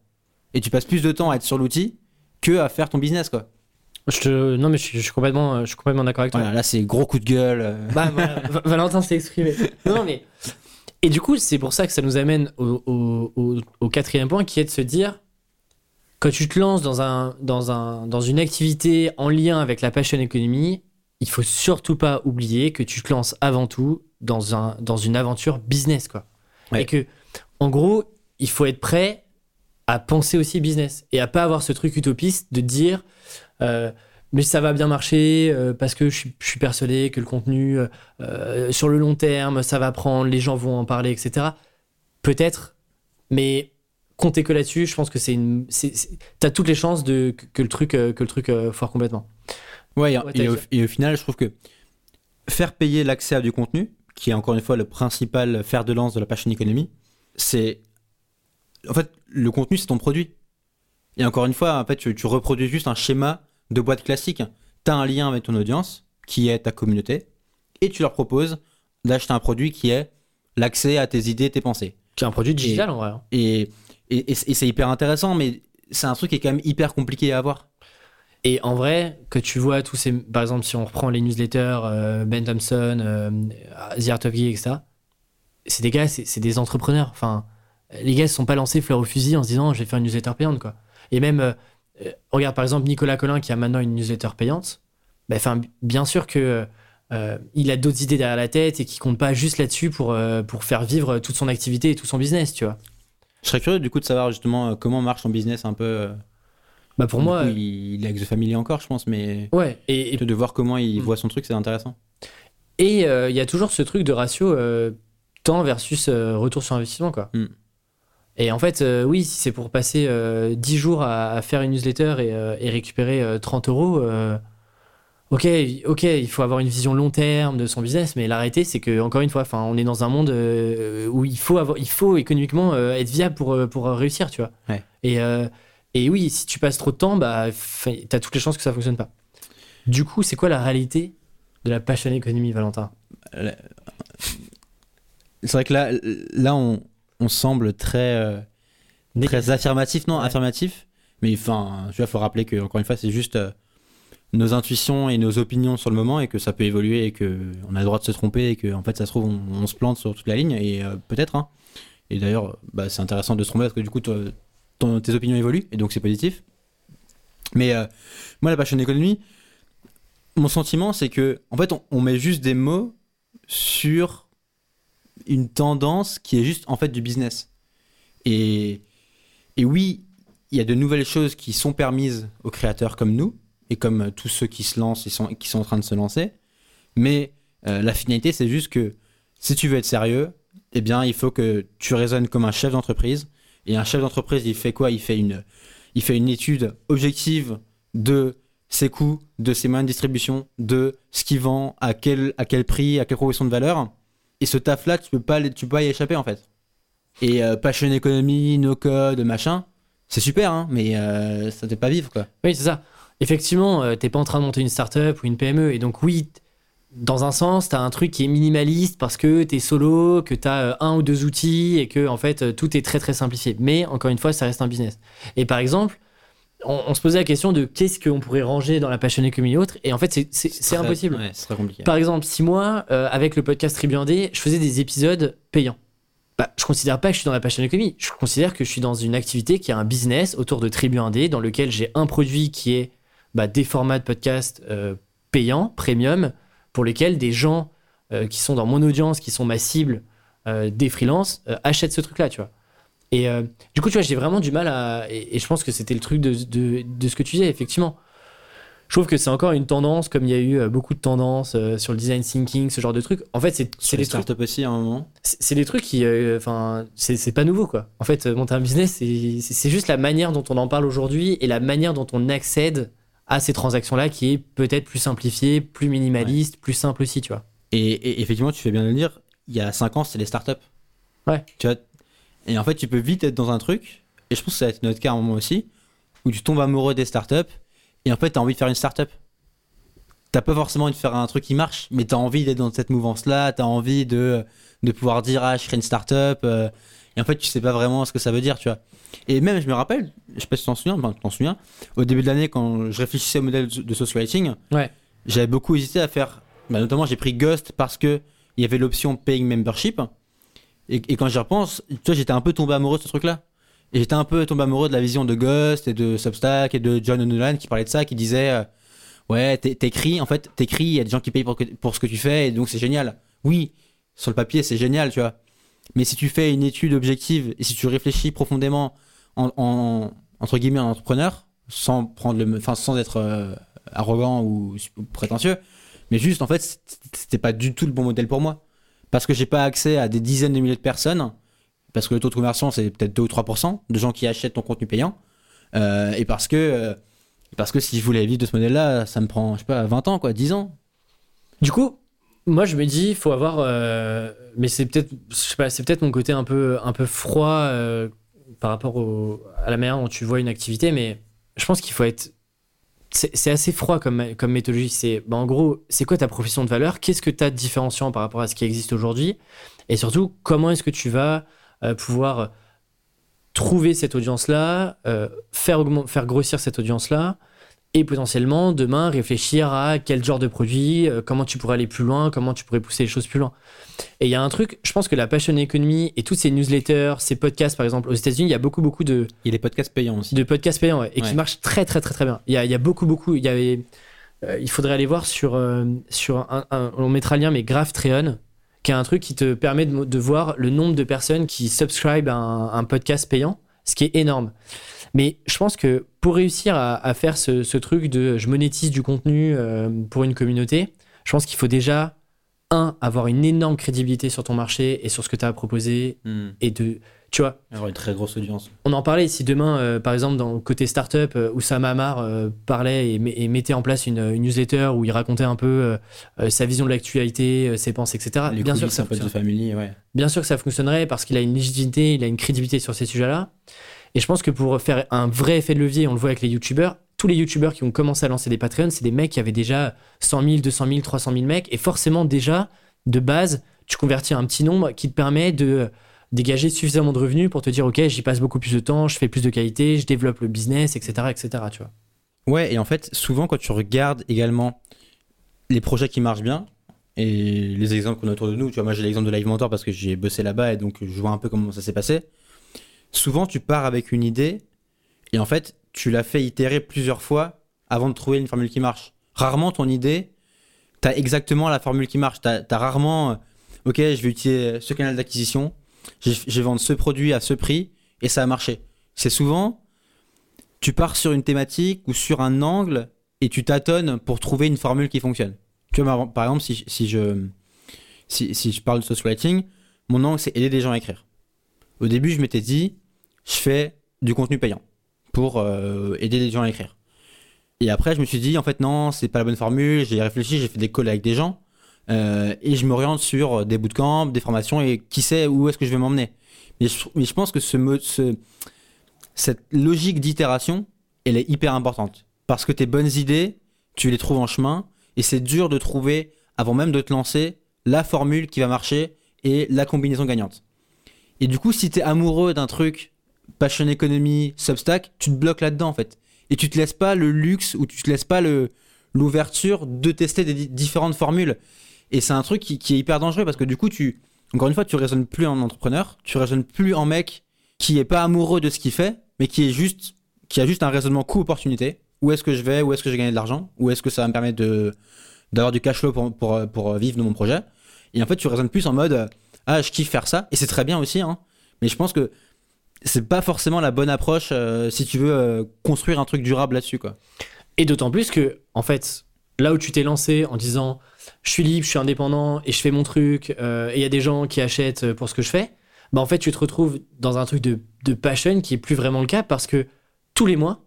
Et tu passes plus de temps à être sur l'outil que à faire ton business, quoi. Je te... Non, mais je suis, je suis complètement, euh, je suis complètement d'accord avec toi. Voilà, là, c'est gros coup de gueule. euh. Bah, voilà, [LAUGHS] Va- Valentin s'est exprimé. Non, mais. Et du coup, c'est pour ça que ça nous amène au, au- au- au quatrième point qui est de se dire quand tu te lances dans, un, dans, un, dans une activité en lien avec la passion economy, il faut surtout pas oublier que tu te lances avant tout dans, un, dans une aventure business. Quoi. Ouais. Et que, en gros, il faut être prêt à penser aussi business et à pas avoir ce truc utopiste de dire. euh, mais ça va bien marcher euh, parce que je suis, je suis persuadé que le contenu euh, sur le long terme, ça va prendre, les gens vont en parler, etc. Peut-être, mais compter que là-dessus, je pense que c'est une. T'as toutes les chances de, que, le truc, que le truc foire complètement. Ouais, et, au, dit. et au final, je trouve que faire payer l'accès à du contenu, qui est encore une fois le principal fer de lance de la passion economy, c'est. En fait, le contenu, c'est ton produit. Et encore une fois, en fait, tu, tu reproduis juste un schéma de boîte classique. Tu as un lien avec ton audience, qui est ta communauté, et tu leur proposes d'acheter un produit qui est l'accès à tes idées, tes pensées. C'est un produit digital en vrai. hein. Et, et, et- et c'est hyper intéressant, mais c'est un truc qui est quand même hyper compliqué à avoir. Et en vrai, que tu vois tous ces. Par exemple, si on reprend les newsletters, euh, Ben Thompson, euh, The Art of Geek, etc., c'est des gars, c'est des entrepreneurs. Enfin, les gars ne se sont pas lancés fleur au fusil en se disant je vais faire une newsletter payante, quoi. Et même, euh, euh, regarde par exemple Nicolas Collin qui a maintenant une newsletter payante. Bah, Enfin, bien sûr que. il a d'autres idées derrière la tête et qui compte pas juste là-dessus pour, pour faire vivre toute son activité et tout son business, tu vois. Je serais curieux du coup de savoir justement comment marche son business un peu. Bah pour du moi, coup, euh, il, il est avec The Family encore, je pense, mais ouais. Et, et de voir comment il Mm. voit son truc, c'est intéressant. Et euh, il y a toujours ce truc de ratio euh, temps versus euh, retour sur investissement, quoi. Mm. Et en fait, oui, si c'est pour passer euh, 10 jours à, à faire une newsletter et, et récupérer euh, 30 euros, Ok, ok, il faut avoir une vision long terme de son business, mais la réalité, c'est que encore une fois, enfin, on est dans un monde où il faut avoir, il faut économiquement être viable pour pour réussir, tu vois. Ouais. Et et oui, si tu passes trop de temps, bah, t'as toutes les chances que ça fonctionne pas. Du coup, c'est quoi la réalité de la passion économie, Valentin? C'est vrai que là, là on, on semble très, euh, très affirmatif. Non, Ouais. affirmatif. Mais enfin, tu vois, faut rappeler que, encore une fois, c'est juste euh, nos intuitions et nos opinions sur le moment et que ça peut évoluer et que on a le droit de se tromper et que, en fait, ça se trouve, on, on se plante sur toute la ligne et euh, peut-être. hein. Et d'ailleurs, bah, c'est intéressant de se tromper parce que du coup, toi, tes opinions évoluent et donc c'est positif. Mais euh, moi, la passion économie, mon sentiment, c'est que, en fait, on, met juste des mots sur une tendance qui est juste en fait du business. Et, oui, il y a de nouvelles choses qui sont permises aux créateurs comme nous et comme euh, tous ceux qui se lancent et qui sont en train de se lancer. Mais euh, la finalité, c'est juste que si tu veux être sérieux, eh bien, il faut que tu raisonnes comme un chef d'entreprise. Et un chef d'entreprise, il fait quoi? Il fait, une, étude objective de ses coûts, de ses moyens de distribution, de ce qu'il vend, à quel, prix, à quelle proposition de valeur. Et ce taf-là, tu peux pas, peux pas y échapper en fait. Et euh, passion économie, no code, machin, c'est super, hein, mais euh, ça ne pas vivre quoi. Oui, c'est ça. Effectivement, euh, t'es pas en train de monter une startup ou une PME. Et donc, oui, dans un sens, t'as un truc qui est minimaliste parce que t'es solo, que t'as euh, un ou deux outils et que, en fait, euh, tout est très très simplifié. Mais encore une fois, ça reste un business. Et par exemple, on, on se posait la question de qu'est-ce qu'on pourrait ranger dans la passion économie autre. Et en fait, c'est- impossible. Ouais, c'est très compliqué. Par exemple, si moi, euh, avec le podcast Tribu 1D, je faisais des épisodes payants, bah, je considère pas que je suis dans la passion économie. Je considère que je suis dans une activité qui a un business autour de Tribu 1D dans lequel j'ai un produit qui est bah, des formats de podcast euh, payants, premium, pour lesquels des gens euh, qui sont dans mon audience, qui sont ma cible, euh, des freelances, euh, achètent ce truc-là, tu vois. Et du coup, tu vois, j'ai vraiment du mal à. Et, et je pense que c'était le truc de, de, de ce que tu disais, effectivement. Je trouve que c'est encore une tendance, comme il y a eu beaucoup de tendances sur le design thinking, ce genre de trucs. En fait, c'est les des trucs, aussi à un moment. c'est des trucs qui, enfin, c'est c'est pas nouveau quoi. En fait, monter un business, c'est juste la manière dont on en parle aujourd'hui et la manière dont on accède à ces transactions-là qui est peut-être plus simplifiée, plus minimaliste, plus simple aussi, tu vois. Et, et effectivement, tu fais bien de le dire, il y a 5 ans, c'était les startups. Ouais. Tu vois, et en fait, tu peux vite être dans un truc, et je pense que ça va être notre cas à un moment aussi, où tu tombes amoureux des startups, et en fait, tu as envie de faire une startup. T'as pas forcément envie de faire un truc qui marche, mais tu as envie d'être dans cette mouvance-là, tu as envie de, de pouvoir dire, ah, je crée une startup, euh, et en fait, tu sais pas vraiment ce que ça veut dire, tu vois. Et même, je me rappelle, je sais pas si tu t'en souviens, enfin, tu t'en souviens, au début de l'année, quand je réfléchissais au modèle de social writing, Ouais. j'avais beaucoup hésité à faire. bah, notamment, j'ai pris Ghost parce que il y avait l'option paying membership. Et, et quand j'y repense, tu vois, j'étais un peu tombé amoureux de ce truc-là. Et j'étais un peu tombé amoureux de la vision de Ghost et de Substack et de John Nolan qui parlait de ça, qui disait euh, Ouais, t'é- t'écris, en fait, t'écris, il y a des gens qui payent pour, que- pour ce que tu fais, et donc c'est génial. Oui, sur le papier, c'est génial, tu vois. Mais si tu fais une étude objective et si tu réfléchis profondément en, en- entre guillemets en entrepreneur, sans prendre le, enfin sans être euh, arrogant ou, prétentieux, mais juste en fait c'était pas du tout le bon modèle pour moi parce que j'ai pas accès à des dizaines de milliers de personnes parce que le taux de conversion c'est peut-être 2 ou 3% de gens qui achètent ton contenu payant euh, et parce que euh, parce que si je voulais vivre de ce modèle-là, ça me prend je sais pas 20 ans quoi, 10 ans. Du coup, moi je me dis, il faut avoir, euh, mais c'est peut-être, c'est peut-être mon côté un peu, un peu froid euh, par rapport à la manière dont tu vois une activité, mais je pense qu'il faut être, c'est assez froid comme, comme méthodologie. C'est, bah, en gros, c'est quoi ta profession de valeur? Qu'est-ce que tu as de différenciant par rapport à ce qui existe aujourd'hui? Et surtout, comment est-ce que tu vas euh, pouvoir trouver cette audience-là, faire grossir cette audience-là et potentiellement demain réfléchir à quel genre de produit, euh, comment tu pourrais aller plus loin, comment tu pourrais pousser les choses plus loin. Et il y a un truc, je pense que la passion economy et toutes ces newsletters, ces podcasts par exemple, aux États-Unis, il y a beaucoup beaucoup de, Il y a les podcasts payants aussi. de podcasts payants ouais, et Ouais. qui marchent très très très très bien. Il y a, il y a beaucoup beaucoup, il y avait, euh, il faudrait aller voir sur, euh, sur un, un- on mettra le lien, mais Graphtreon, qui est un truc qui te permet de, de voir le nombre de personnes qui subscribent à un, un podcast payant, ce qui est énorme. Mais je pense que pour réussir à, à faire ce, ce truc de je monétise du contenu euh, pour une communauté, je pense qu'il faut déjà, un, avoir une énorme crédibilité sur ton marché et sur ce que tu as à proposer Hmm. et de Tu vois Avoir une très grosse audience. On en parlait si demain, euh, par exemple, dans le côté startup, euh, où Sam Amar euh, parlait et, met- et mettait en place une, une newsletter où il racontait un peu euh, sa vision de l'actualité, ses pensées, etc. Les Bien sûr, que ça un peu de fonctionne. The Family, ouais. Bien sûr que ça fonctionnerait parce qu'il a une légitimité, il a une crédibilité sur ces sujets-là. Et je pense que pour faire un vrai effet de levier, on le voit avec les youtubeurs, tous les youtubeurs qui ont commencé à lancer des Patreons, c'est des mecs qui avaient déjà 100 000, 200 000, 300 000 mecs. Et forcément, déjà, de base, tu convertis un petit nombre qui te permet de dégager suffisamment de revenus pour te dire, OK, j'y passe beaucoup plus de temps, je fais plus de qualité, je développe le business, etc. etc. tu vois. Ouais, et en fait, souvent, quand tu regardes également les projets qui marchent bien, et les exemples qu'on a autour de nous, tu vois, moi j'ai l'exemple de Live Mentor parce que j'ai bossé là-bas et donc je vois un peu comment ça s'est passé. Souvent, tu pars avec une idée et en fait, tu l'as fait itérer plusieurs fois avant de trouver une formule qui marche. Rarement, ton idée, tu as exactement la formule qui marche. Tu as, rarement, euh, ok, je vais utiliser ce canal d'acquisition, je, vais vendre ce produit à ce prix et ça a marché. C'est souvent, tu pars sur une thématique ou sur un angle et tu tâtonnes pour trouver une formule qui fonctionne. Tu vois, par- exemple, si, je, parle de social writing, mon angle c'est aider les gens à écrire. Au début, je m'étais dit, je fais du contenu payant pour euh, aider les gens à écrire. Et après, je me suis dit, en fait, non, c'est pas la bonne formule. J'ai réfléchi, j'ai fait des calls avec des gens euh, et je m'oriente sur des bootcamps, des formations et qui sait où est-ce que je vais m'emmener. Mais je, pense que cette logique d'itération, elle est hyper importante. Parce que tes bonnes idées, tu les trouves en chemin et c'est dur de trouver, avant même de te lancer, la formule qui va marcher et la combinaison gagnante. Et du coup, si tu es amoureux d'un truc, passion economy, Substack, tu te bloques là-dedans en fait. Et tu te laisses pas le luxe ou tu te laisses pas l'ouverture de tester des di- différentes formules. Et c'est un truc qui, est hyper dangereux parce que du coup, tu, encore une fois, tu raisonnes plus en entrepreneur, tu raisonnes plus en mec qui est pas amoureux de ce qu'il fait, mais qui est juste, qui a juste un raisonnement coût-opportunité. Où est-ce que je vais Où est-ce que je vais gagner de l'argent Où est-ce que ça va me permettre de d'avoir du cash flow pour, pour, pour vivre de mon projet Et en fait, tu raisonnes plus en mode ah, je kiffe faire ça, et c'est très bien aussi, hein. Mais je pense que c'est pas forcément la bonne approche euh, si tu veux euh, construire un truc durable là-dessus, quoi. Et d'autant plus que, en fait, là où tu t'es lancé en disant je suis libre, je suis indépendant et je fais mon truc, euh, et il y a des gens qui achètent euh, pour ce que je fais, bah en fait, tu te retrouves dans un truc de, passion qui est plus vraiment le cas parce que tous les mois,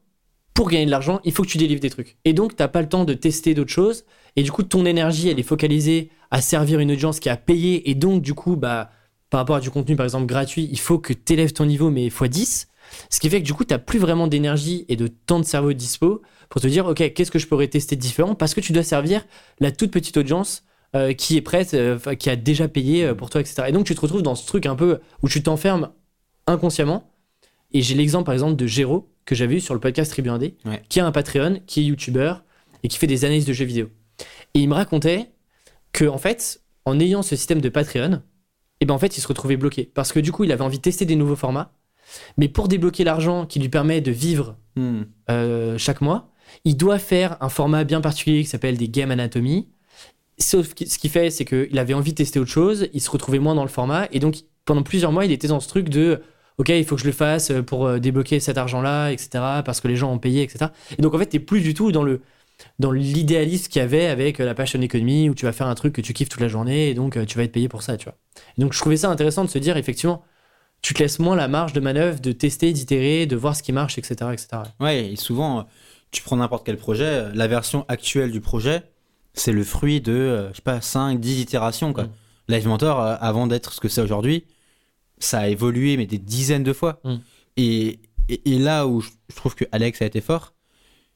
pour gagner de l'argent, il faut que tu délivres des trucs. Et donc, t'as pas le temps de tester d'autres choses. Et du coup, ton énergie, elle est focalisée à servir une audience qui a payé. Et donc, du coup, bah, par rapport à du contenu, par exemple, gratuit, il faut que tu élèves ton niveau, mais x 10. Ce qui fait que du coup, tu plus vraiment d'énergie et de temps de cerveau dispo pour te dire, OK, qu'est-ce que je pourrais tester différent? Parce que tu dois servir la toute petite audience euh, qui est prête, euh, qui a déjà payé euh, pour toi, etc. Et donc, tu te retrouves dans ce truc un peu où tu t'enfermes inconsciemment. Et j'ai l'exemple, par exemple, de Géraud, que j'avais eu sur le podcast Tribu 1D, Ouais. qui a un Patreon, qui est youtubeur et qui fait des analyses de jeux vidéo. Et il me racontait que, en fait, en ayant ce système de Patreon, et ben en fait, il se retrouvait bloqué. Parce que du coup, il avait envie de tester des nouveaux formats. Mais pour débloquer l'argent qui lui permet de vivre Hmm. euh, chaque mois, il doit faire un format bien particulier qui s'appelle des Game Anatomy. Ce qu'il fait, c'est qu'il avait envie de tester autre chose, il se retrouvait moins dans le format, et donc pendant plusieurs mois, il était dans ce truc de OK, il faut que je le fasse pour euh, débloquer cet argent-là, etc., parce que les gens ont payé, etc. Et donc en fait, t'es plus du tout dans le dans l'idéalisme qu'il y avait avec euh, la passion economy où tu vas faire un truc que tu kiffes toute la journée et donc euh, tu vas être payé pour ça, tu vois. Et donc je trouvais ça intéressant de se dire effectivement, tu te laisses moins la marge de manœuvre de tester, d'itérer, de voir ce qui marche, etc., etc. Ouais, et souvent, tu prends n'importe quel projet, euh, la version actuelle du projet, c'est le fruit de, euh, je sais pas, 5, 10 itérations, quoi. Mm. Live Mentor, euh, avant d'être ce que c'est aujourd'hui, ça a évolué, mais des dizaines de fois. Mm. Et, et, et là où je, je trouve que Alex a été fort,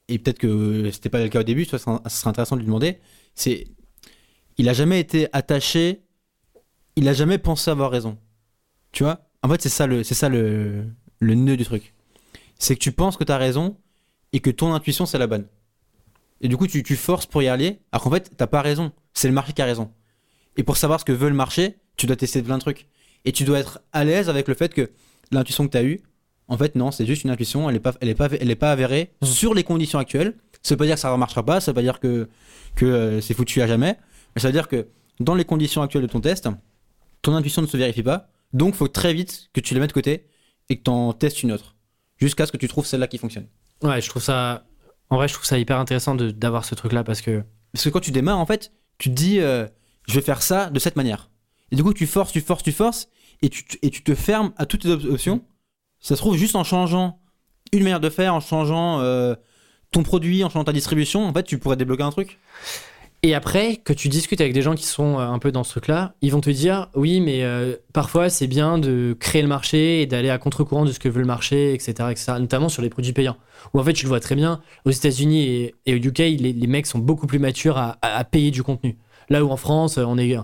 et peut-être que c'était pas le cas au début, serait, ça serait intéressant de lui demander, c'est. Il a jamais été attaché, il a jamais pensé avoir raison. Tu vois? En fait, c'est ça le, c'est ça le, le nœud du truc. C'est que tu penses que tu as raison et que ton intuition c'est la bonne. Et du coup, tu, tu forces pour y aller, alors qu'en fait, t'as pas raison. C'est le marché qui a raison. Et pour savoir ce que veut le marché, tu dois tester plein de trucs. Et tu dois être à l'aise avec le fait que l'intuition que tu as eue, en fait, non, c'est juste une intuition, elle n'est pas, elle est pas, elle est pas avérée Mhm. sur les conditions actuelles. Ça veut pas dire que ça ne marchera pas, ça veut pas dire que, que euh, c'est foutu à jamais, mais ça veut dire que dans les conditions actuelles de ton test, ton intuition ne se vérifie pas, donc faut très vite que tu la mettes de côté et que tu en testes une autre, jusqu'à ce que tu trouves celle-là qui fonctionne. Ouais, je trouve ça. En vrai, je trouve ça hyper intéressant d'avoir ce truc-là parce que. Parce que quand tu démarres, en fait, tu te dis, euh, je vais faire ça de cette manière. Et du coup, tu forces, tu forces, tu forces. et tu, et tu te fermes à toutes tes op- options. Ça se trouve juste en changeant une manière de faire, en changeant euh, ton produit, en changeant ta distribution, en fait, tu pourrais débloquer un truc. Et après, que tu discutes avec des gens qui sont euh, un peu dans ce truc-là, ils vont te dire oui, mais euh, parfois c'est bien de créer le marché et d'aller à contre-courant de ce que veut le marché, etc., etc., notamment sur les produits payants. Où en fait, tu le vois très bien, aux États-Unis et, au UK, les, mecs sont beaucoup plus matures à, payer du contenu. Là où en France, on est,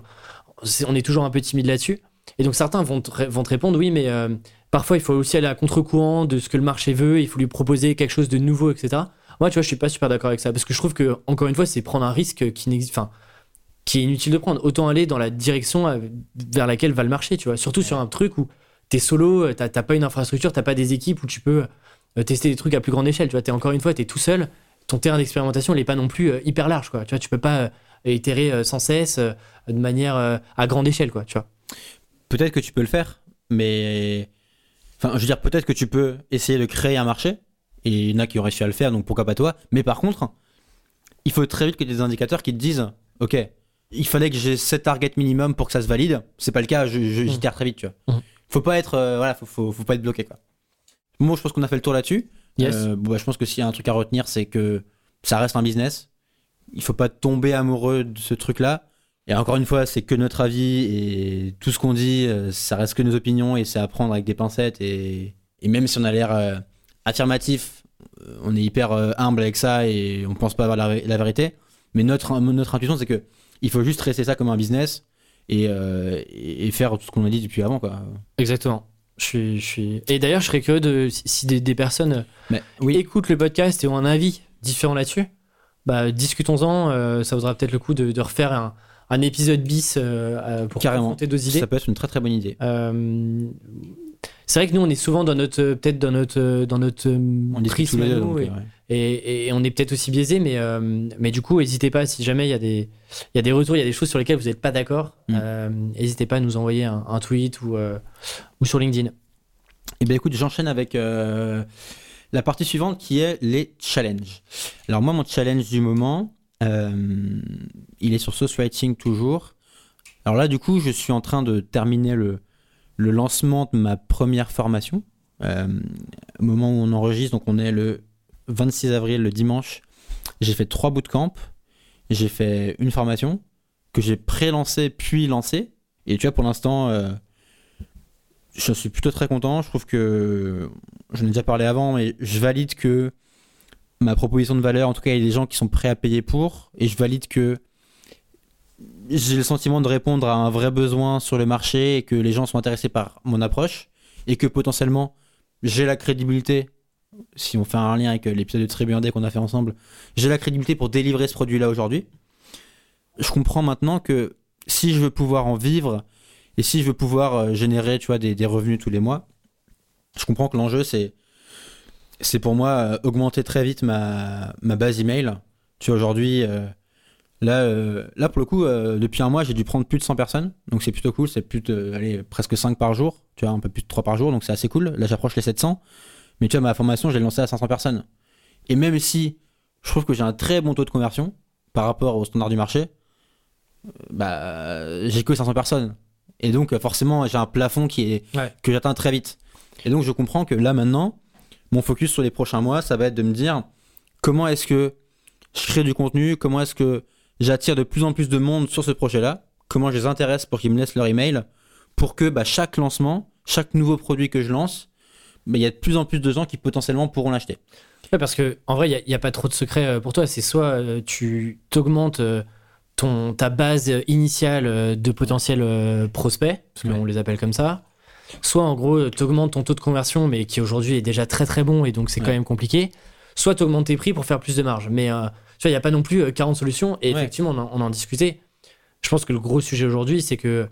on est toujours un peu timide là-dessus. Et donc certains vont te, ré- vont te répondre oui, mais euh, parfois il faut aussi aller à contre-courant de ce que le marché veut, il faut lui proposer quelque chose de nouveau, etc. Moi, tu vois, je suis pas super d'accord avec ça parce que je trouve que, encore une fois, c'est prendre un risque qui n'existe, enfin, qui est inutile de prendre. Autant aller dans la direction euh, vers laquelle va le marché, tu vois. Surtout sur un truc où t'es solo, euh, t'as pas une infrastructure, t'as pas des équipes où tu peux euh, tester des trucs à plus grande échelle, tu vois. T'es encore une fois, t'es tout seul. Ton terrain d'expérimentation, il est pas non plus hyper large, quoi. Tu vois, tu peux pas itérer sans cesse de manière à grande échelle, quoi, tu vois. Peut-être que tu peux le faire, mais. Enfin, je veux dire, peut-être que tu peux essayer de créer un marché, et il y en a qui ont réussi à le faire, donc pourquoi pas toi. Mais par contre, il faut très vite que des indicateurs qui te disent Ok, il fallait que j'ai 7 targets minimum pour que ça se valide. C'est pas le cas, j'itère très vite, tu vois. Mhm. Faut pas être. euh, voilà, faut, faut, faut pas être bloqué, quoi. Moi, je pense qu'on a fait le tour là-dessus. Yes. Euh, bon, bah, je pense que s'il y a un truc à retenir, c'est que ça reste un business. Il faut pas tomber amoureux de ce truc-là. Et encore une fois, c'est que notre avis et tout ce qu'on dit, euh, ça reste que nos opinions et c'est à prendre avec des pincettes. Et, et même si on a l'air affirmatif, euh, on est hyper euh, humble avec ça et on pense pas avoir la, la vérité. Mais notre, notre intuition, c'est que il faut juste traiter ça comme un business et, euh, faire tout ce qu'on a dit depuis avant. Quoi. Exactement. Je suis, je suis... Et d'ailleurs, je serais curieux de si, des, des personnes Mais oui, écoutent le podcast et ont un avis différent là-dessus, bah, discutons-en. euh, ça vaudra peut-être le coup de, de refaire un, un épisode bis euh, euh, pour Carrément. confronter deux idées. ça peut être une très très bonne idée. Euh, c'est vrai que nous, on est souvent dans notre, euh, peut-être dans notre, euh, dans notre euh, On prisme à nous, et, ouais. et, et on est peut-être aussi biaisé, mais, euh, mais du coup, n'hésitez pas si jamais il y a des, il y a des retours, il y a des choses sur lesquelles vous n'êtes pas d'accord, Mm. euh, n'hésitez pas à nous envoyer un, un tweet ou, euh, ou sur LinkedIn. Eh bien écoute, j'enchaîne avec la partie suivante qui est les challenges. Alors moi, mon challenge du moment, il est sur Sauce Writing toujours. Alors là, du coup, je suis en train de terminer le, le lancement de ma première formation. Euh, au moment où on enregistre, donc on est le 26 avril, le dimanche. J'ai fait trois bootcamps. J'ai fait une formation que j'ai pré-lancée puis lancée. Et tu vois, pour l'instant, euh, je suis plutôt très content. Je trouve que, j'en ai déjà parlé avant, mais je valide que ma proposition de valeur, en tout cas, il y a des gens qui sont prêts à payer pour. Et je valide que j'ai le sentiment de répondre à un vrai besoin sur le marché et que les gens sont intéressés par mon approche. Et que potentiellement, j'ai la crédibilité, si on fait un lien avec l'épisode de Tribu Indé qu'on a fait ensemble, j'ai la crédibilité pour délivrer ce produit-là aujourd'hui. Je comprends maintenant que si je veux pouvoir en vivre, et si je veux pouvoir euh, générer, tu vois, des, des revenus tous les mois, je comprends que l'enjeu, c'est, c'est pour moi euh, augmenter très vite ma, ma base email. Tu vois, aujourd'hui, euh, là, euh, là, pour le coup, euh, depuis un mois, j'ai dû prendre plus de 100 personnes. Donc c'est plutôt cool. C'est plus de, allez, presque 5 par jour. Tu vois, un peu plus de 3 par jour. Donc c'est assez cool. Là, j'approche les 700. Mais tu vois, ma formation, je l'ai lancée à 500 personnes. Et même si je trouve que j'ai un très bon taux de conversion par rapport au standard du marché, euh, bah, j'ai que 500 personnes. Et donc, forcément, j'ai un plafond qui est, Ouais. que j'atteins très vite. Et donc, je comprends que là, maintenant, mon focus sur les prochains mois, ça va être de me dire comment est-ce que je crée du contenu, comment est-ce que j'attire de plus en plus de monde sur ce projet-là, comment je les intéresse pour qu'ils me laissent leur email, pour que bah, chaque lancement, chaque nouveau produit que je lance, bah, il y a de plus en plus de gens qui potentiellement pourront l'acheter. Ouais, parce que en vrai, il n'y a, pas trop de secret euh, pour toi. C'est soit euh, tu t'augmentes euh, ton ta base initiale de potentiels prospects, parce qu'on Ouais. les appelle comme ça. Soit en gros, tu augmentes ton taux de conversion, mais qui aujourd'hui est déjà très très bon et donc c'est quand même compliqué. Soit tu augmentes tes prix pour faire plus de marge. Mais euh, tu vois, il n'y a pas non plus euh, 40 solutions. Et Ouais. effectivement, on en, on en discutait. Je pense que le gros sujet aujourd'hui, c'est que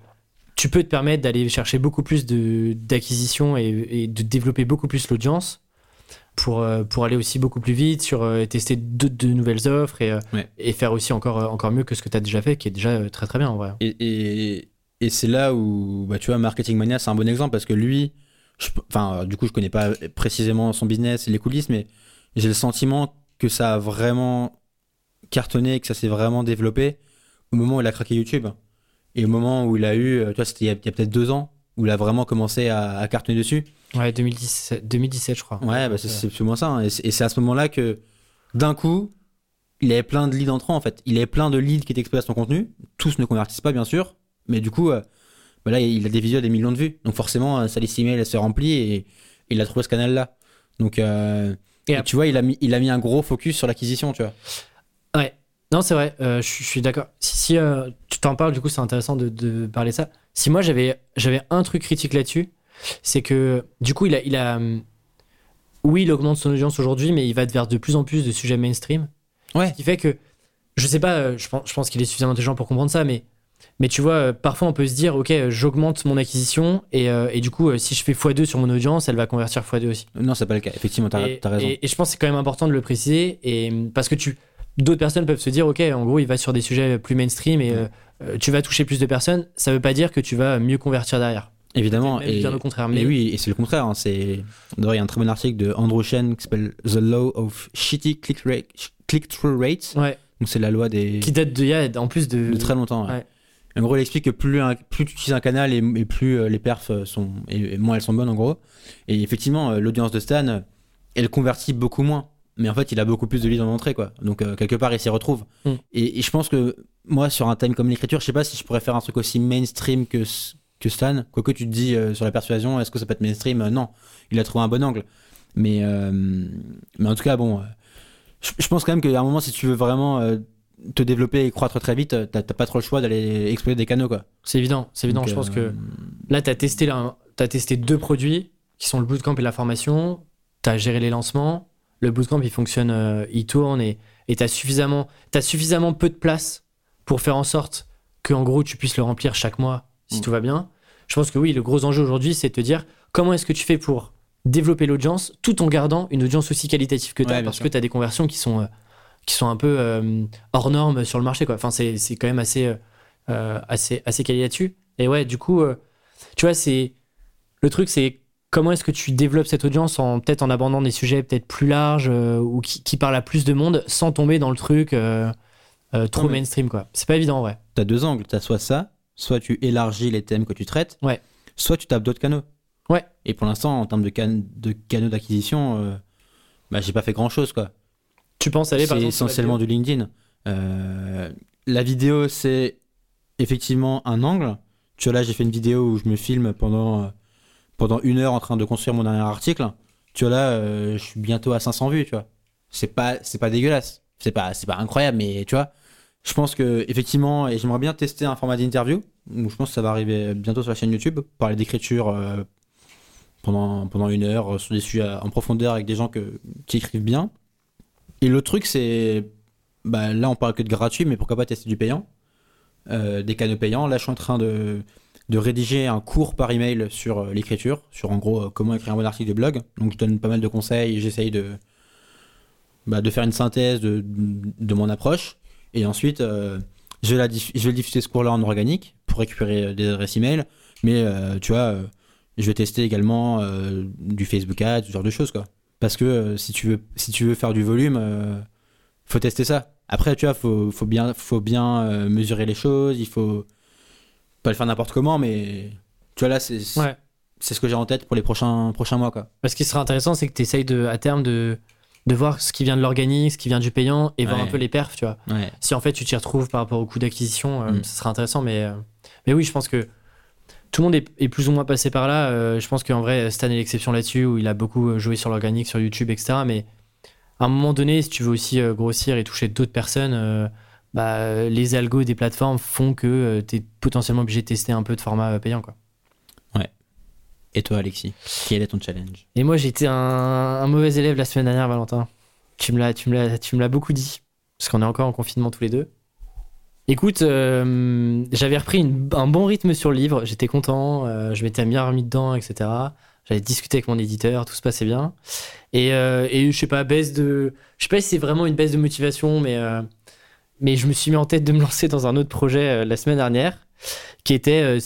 tu peux te permettre d'aller chercher beaucoup plus d'acquisition et, et de développer beaucoup plus l'audience pour, euh, pour aller aussi beaucoup plus vite sur euh, tester de, de nouvelles offres et, euh, Ouais. et faire aussi encore, euh, encore mieux que ce que tu as déjà fait, qui est déjà euh, très très bien en vrai. Et, et, et c'est là où, bah, tu vois, Marketing Mania, c'est un bon exemple parce que lui, enfin, du coup, je connais pas précisément son business et les coulisses, mais j'ai le sentiment que ça a vraiment cartonné, que ça s'est vraiment développé au moment où il a craqué YouTube. Et au moment où il a eu, euh, tu vois, c'était il y a, peut-être deux ans, où il a vraiment commencé à, à cartonner dessus. Ouais, 2017, 2017 je crois. Ouais, bah, c'est c'est plus ou moins ça. hein. Et c'est à ce moment-là que, d'un coup, il avait plein de leads entrants, en fait. Il avait plein de leads qui étaient exposés à son contenu. Tous ne convertissent pas, bien sûr. Mais du coup, euh, bah là, il a des visuels, des millions de vues. Donc forcément, euh, sa liste email, elle se remplit et il a trouvé ce canal-là. Donc, euh, Et et ap- tu vois, il a, mis, il a mis un gros focus sur l'acquisition, tu vois. Ouais. Non, c'est vrai, euh, je suis- d'accord. Si, si euh, tu t'en parles, du coup, c'est intéressant de, de parler de ça. Si moi, j'avais j'avais un truc critique là-dessus, c'est que, du coup, il a, il a. hum, Oui, il augmente son audience aujourd'hui, mais il va vers de plus en plus de sujets mainstream. Ouais. Ce qui fait que, je sais pas, euh, je pense, je pense qu'il est suffisamment intelligent pour comprendre ça, mais, mais tu vois, euh, parfois on peut se dire, ok, euh, j'augmente mon acquisition, et, euh, et du coup, euh, si je fais x2 sur mon audience, elle va convertir x2 aussi. Non, c'est pas le cas. Effectivement, t'as raison. et- et je pense que c'est quand même important de le préciser, et, parce que tu, d'autres personnes peuvent se dire, ok, en gros, il va sur des sujets plus mainstream et euh, euh, tu vas toucher plus de personnes. Ça veut pas dire que tu vas mieux convertir derrière. Évidemment. Et, bien au contraire. mais Mais oui, et c'est le contraire. hein. C'est... D'ailleurs, il y a un très bon article de Andrew Chen qui s'appelle The Law of Shitty Click Rate- Click-Through Rates. ouais, Donc, c'est la loi des. qui date de, il y a, en plus de, de très longtemps. ouais. Ouais. En gros, il explique que plus, un- plus tu utilises un canal et, et plus euh, les perfs sont et, et moins elles sont bonnes en gros. Et effectivement, l'audience de Stan, elle convertit beaucoup moins. Mais en fait, il a beaucoup plus de leads en entrée, quoi. Donc euh, quelque part, il s'y retrouve. Mm. Et, et je pense que moi, sur un thème comme l'écriture, je sais pas si je pourrais faire un truc aussi mainstream que que Stan. Quoique tu te dis euh, sur la persuasion, est-ce que ça peut être mainstream? Euh, Non, il a trouvé un bon angle. Mais mais en tout cas, bon, je, je pense quand même qu'à un moment, si tu veux vraiment te développer et croître très vite, t'as t'as pas trop le choix d'aller explorer des canaux, quoi. C'est évident, c'est évident. Donc, je pense que là, tu as testé, là, as testé deux produits qui sont le bootcamp et la formation. Tu as géré les lancements. Le bootcamp, il fonctionne, euh, il tourne et tu as suffisamment, as suffisamment peu de place pour faire en sorte que, en gros, tu puisses le remplir chaque mois si Mm. tout va bien. Je pense que oui, le gros enjeu aujourd'hui, c'est de te dire comment est-ce que tu fais pour développer l'audience tout en gardant une audience aussi qualitative que tu as Ouais, parce sûr. que tu as des conversions qui sont, euh, qui sont un peu euh, hors normes sur le marché. Quoi. Enfin, c'est c'est quand même assez, assez, assez là-dessus. Et ouais, du coup, tu vois, c'est le truc, c'est comment est-ce que tu développes cette audience en peut-être en abordant des sujets peut-être plus larges euh, ou qui, qui parlent à plus de monde sans tomber dans le truc euh, euh, trop Non, mainstream, quoi. C'est pas évident, ouais. T'as deux angles. T'as soit ça, soit tu élargis les thèmes que tu traites, Ouais. soit tu tapes d'autres canaux. Ouais. Et pour l'instant, en termes de, can- de canaux d'acquisition, bah, j'ai pas fait grand chose, quoi. Tu penses aller par exemple essentiellement du LinkedIn. La vidéo, c'est effectivement un angle. Tu vois, là, j'ai fait une vidéo où je me filme pendant, pendant une heure en train de construire mon dernier article. Tu vois, là, euh, je suis bientôt à 500 vues, tu vois. C'est pas, c'est pas dégueulasse. C'est pas, c'est pas incroyable, mais tu vois, je pense que, effectivement, et j'aimerais bien tester un format d'interview. Je pense que ça va arriver bientôt sur la chaîne YouTube. Parler d'écriture euh, pendant, pendant une heure euh, sur des sujets en profondeur avec des gens qui écrivent bien. Et le truc, c'est. Bah, là, on parle que de gratuit, mais pourquoi pas tester du payant Des canaux payants. Là, je suis en train de, de rédiger un cours par email sur euh, l'écriture, sur en gros euh, comment écrire un bon article de blog. Donc, je donne pas mal de conseils, j'essaye de, bah, de faire une synthèse de, de mon approche. Et ensuite, euh, je, vais je diffuser ce cours-là en organique pour récupérer des adresses email. Mais tu vois, je vais tester également du Facebook Ads, ce genre de choses. Parce que si, tu veux, faire du volume, faut tester ça. Après, tu vois, faut, faut bien, faut bien mesurer les choses, il faut pas le faire n'importe comment, mais tu vois, là, c'est Ouais. ce que j'ai en tête pour les prochains, prochains mois, quoi. Ce qui sera intéressant, c'est que tu essayes de, à terme de, de voir ce qui vient de l'organique, ce qui vient du payant et voir un peu les perfs, tu vois. Ouais. Si en fait tu t'y retrouves par rapport au coût d'acquisition, euh, Mm. ce sera intéressant. Mais, euh, mais oui, je pense que tout le monde est, est plus ou moins passé par là. Euh, je pense qu'en vrai, Stan est l'exception là-dessus, où il a beaucoup euh, joué sur l'organique, sur YouTube, etc. Mais à un moment donné, si tu veux aussi grossir et toucher d'autres personnes, bah, euh, les algos des plateformes font que tu es potentiellement obligé de tester un peu de format euh, payant. Quoi. Et toi, Alexis, quel est ton challenge? Et moi, j'étais un, un mauvais élève la semaine dernière, Valentin. Tu me l'as, tu me beaucoup dit, parce qu'on est encore en confinement tous les deux. Écoute, euh, j'avais repris une- un bon rythme sur le livre, j'étais content, euh, je m'étais bien remis dedans, etc. J'avais discuté avec mon éditeur, tout se passait bien. Et, euh, et je sais pas, baisse de, je sais pas si c'est vraiment une baisse de motivation, mais euh, mais je me suis mis en tête de me lancer dans un autre projet euh, la semaine dernière, qui était, euh,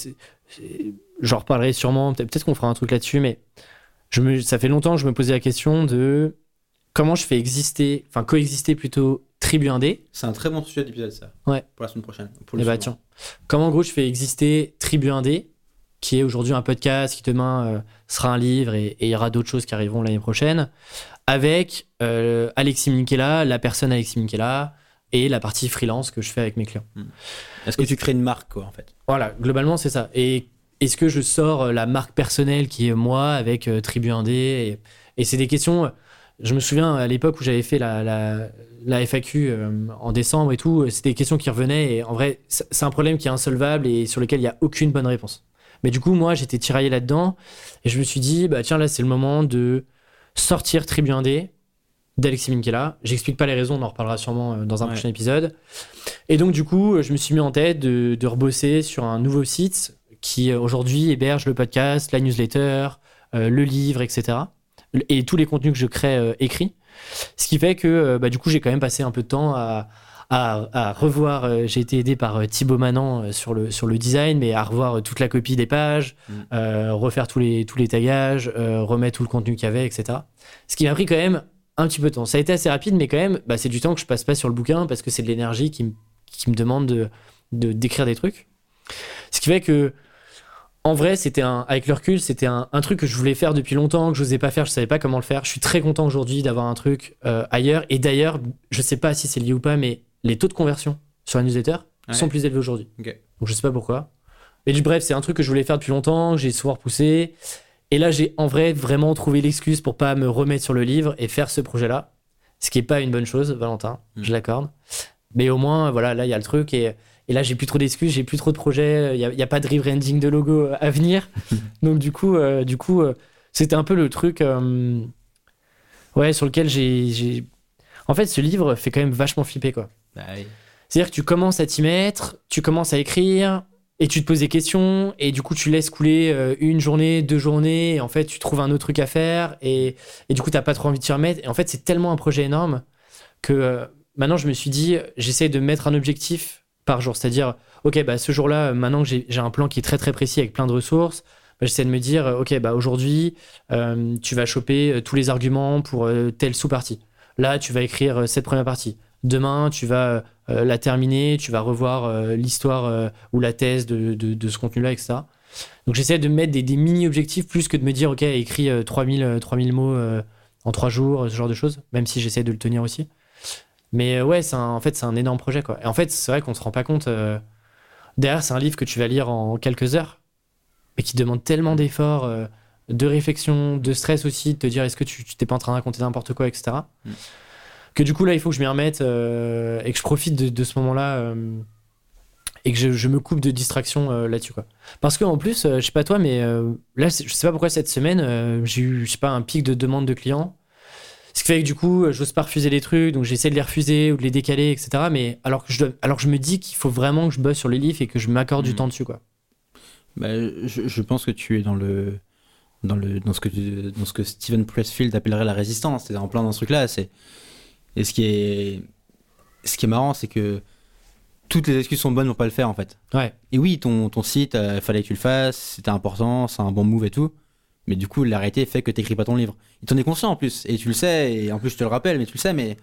j'en reparlerai sûrement, peut-être qu'on fera un truc là-dessus, mais je me, ça fait longtemps que je me posais la question de comment je fais exister, enfin coexister plutôt Tribu Indé. C'est un très bon sujet d'épisode, ça. Ouais. Pour la semaine prochaine. Pour Eh le bah suivant. tiens, comment en gros je fais exister Tribu Indé qui est aujourd'hui un podcast, qui demain euh, sera un livre et, et il y aura d'autres choses qui arriveront l'année prochaine, avec euh, Alexis Minkela, la personne Alexis Minkela et la partie freelance que je fais avec mes clients. Est-ce que tu crées une marque, quoi, en fait? Voilà, globalement, c'est ça. Et est-ce que je sors euh, la marque personnelle qui est moi avec euh, Tribu Indé et, et c'est des questions. Je me souviens à l'époque où j'avais fait la, la, la FAQ euh, en décembre et tout, c'était des questions qui revenaient. Et en vrai, c'est c'est un problème qui est insolvable et sur lequel il n'y a aucune bonne réponse. Mais du coup, moi, j'étais tiraillé là-dedans et je me suis dit, bah tiens, là, c'est le moment de sortir Tribu Indé d'Alexis Minkela. J'explique pas les raisons, on en reparlera sûrement euh, dans un Ouais. prochain épisode. Et donc, du coup, je me suis mis en tête de, de rebosser sur un nouveau site qui euh, aujourd'hui héberge le podcast, la newsletter, euh, le livre, etc. Et tous les contenus que je crée euh, écrits. Ce qui fait que, euh, bah, du coup, j'ai quand même passé un peu de temps à, à, à revoir. j'ai été aidé par Thibaut Manan euh, sur, le, sur le design, mais à revoir toute la copie des pages, Mm. refaire tous les, tous les tagages, remettre tout le contenu qu'il y avait, etc. Ce qui m'a pris quand même un petit peu de temps. Ça a été assez rapide, mais quand même, bah, c'est du temps que je passe pas sur le bouquin parce que c'est de l'énergie qui, me- qui me demande de de- d'écrire des trucs. Ce qui fait que, en vrai, c'était un, avec le recul, c'était un, un truc que je voulais faire depuis longtemps, que je n'osais pas faire, je savais pas comment le faire. Je suis très content aujourd'hui d'avoir un truc euh, ailleurs. Et d'ailleurs, je sais pas si c'est lié ou pas, mais les taux de conversion sur la newsletter Ouais. sont plus élevés aujourd'hui. Donc je sais pas pourquoi. Mais du bref, c'est un truc que je voulais faire depuis longtemps, que j'ai souvent repoussé. Et là, j'ai en vrai vraiment trouvé l'excuse pour pas me remettre sur le livre et faire ce projet-là. Ce qui est pas une bonne chose, Valentin, Mm. je l'accorde. Mais au moins, voilà, là, il y a le truc. Et, et là, j'ai plus trop d'excuses, j'ai plus trop de projets. Il n'y a, pas de rebranding de logo à venir. [LAUGHS] Donc, du coup, euh, du coup euh, c'était un peu le truc euh, ouais, sur lequel j'ai. En fait, ce livre fait quand même vachement flipper, quoi. Bah oui. C'est-à-dire que tu commences à t'y mettre, tu commences à écrire, et tu te poses des questions, et du coup tu laisses couler euh, une journée, deux journées, et en fait tu trouves un autre truc à faire, et, et du coup t'as pas trop envie de t'y remettre. Et en fait c'est tellement un projet énorme que euh, maintenant je me suis dit, j'essaie de mettre un objectif par jour. C'est-à-dire, ok, bah, ce jour-là, euh, maintenant que j'ai un plan qui est très très précis avec plein de ressources, bah, j'essaie de me dire, ok, bah, aujourd'hui tu vas choper tous les arguments pour telle sous-partie. Là tu vas écrire cette première partie. Demain, tu vas euh, la terminer, tu vas revoir euh, l'histoire euh, ou la thèse de, ce contenu-là, etc. Donc j'essaie de me mettre des, mini-objectifs plus que de me dire, ok, écris euh, 3000, euh, 3000 mots en 3 jours, ce genre de choses, même si j'essaie de le tenir aussi. Mais ouais, c'est en fait, c'est un énorme projet. Quoi. Et en fait, c'est vrai qu'on se rend pas compte. derrière, c'est un livre que tu vas lire en quelques heures, mais qui demande tellement d'efforts, de réflexion, de stress aussi, de te dire, est-ce que tu t'es pas en train de raconter n'importe quoi, etc. que du coup là il faut que je m'y remette euh, et que je profite de, de ce moment-là euh, et que je, je me coupe de distraction euh, là-dessus quoi. Parce qu'en plus, je sais pas toi, mais là je sais pas pourquoi cette semaine j'ai eu je sais pas un pic de demande de clients. Ce qui fait que du coup, j'ose pas refuser les trucs, donc j'essaie de les refuser ou de les décaler, etc. Mais alors que je, dois- alors que je me dis qu'il faut vraiment que je bosse sur les livres et que je m'accorde du Mhm. temps dessus, quoi. Bah, je, je pense que tu es dans le dans le dans ce que tu- dans ce que Steven Pressfield appellerait la résistance. C'est en plein dans ce truc-là. C'est et ce qui est ce qui est marrant, c'est que toutes les excuses sont bonnes pour pas le faire en fait. Ouais. Et oui, ton ton site, euh, fallait que tu le fasses, c'était important, c'est un bon move et tout. Mais du coup, la réalité fait que t'écris pas ton livre. Et t'en es conscient en plus, et tu le sais, et en plus je te le rappelle, mais tu le sais, mais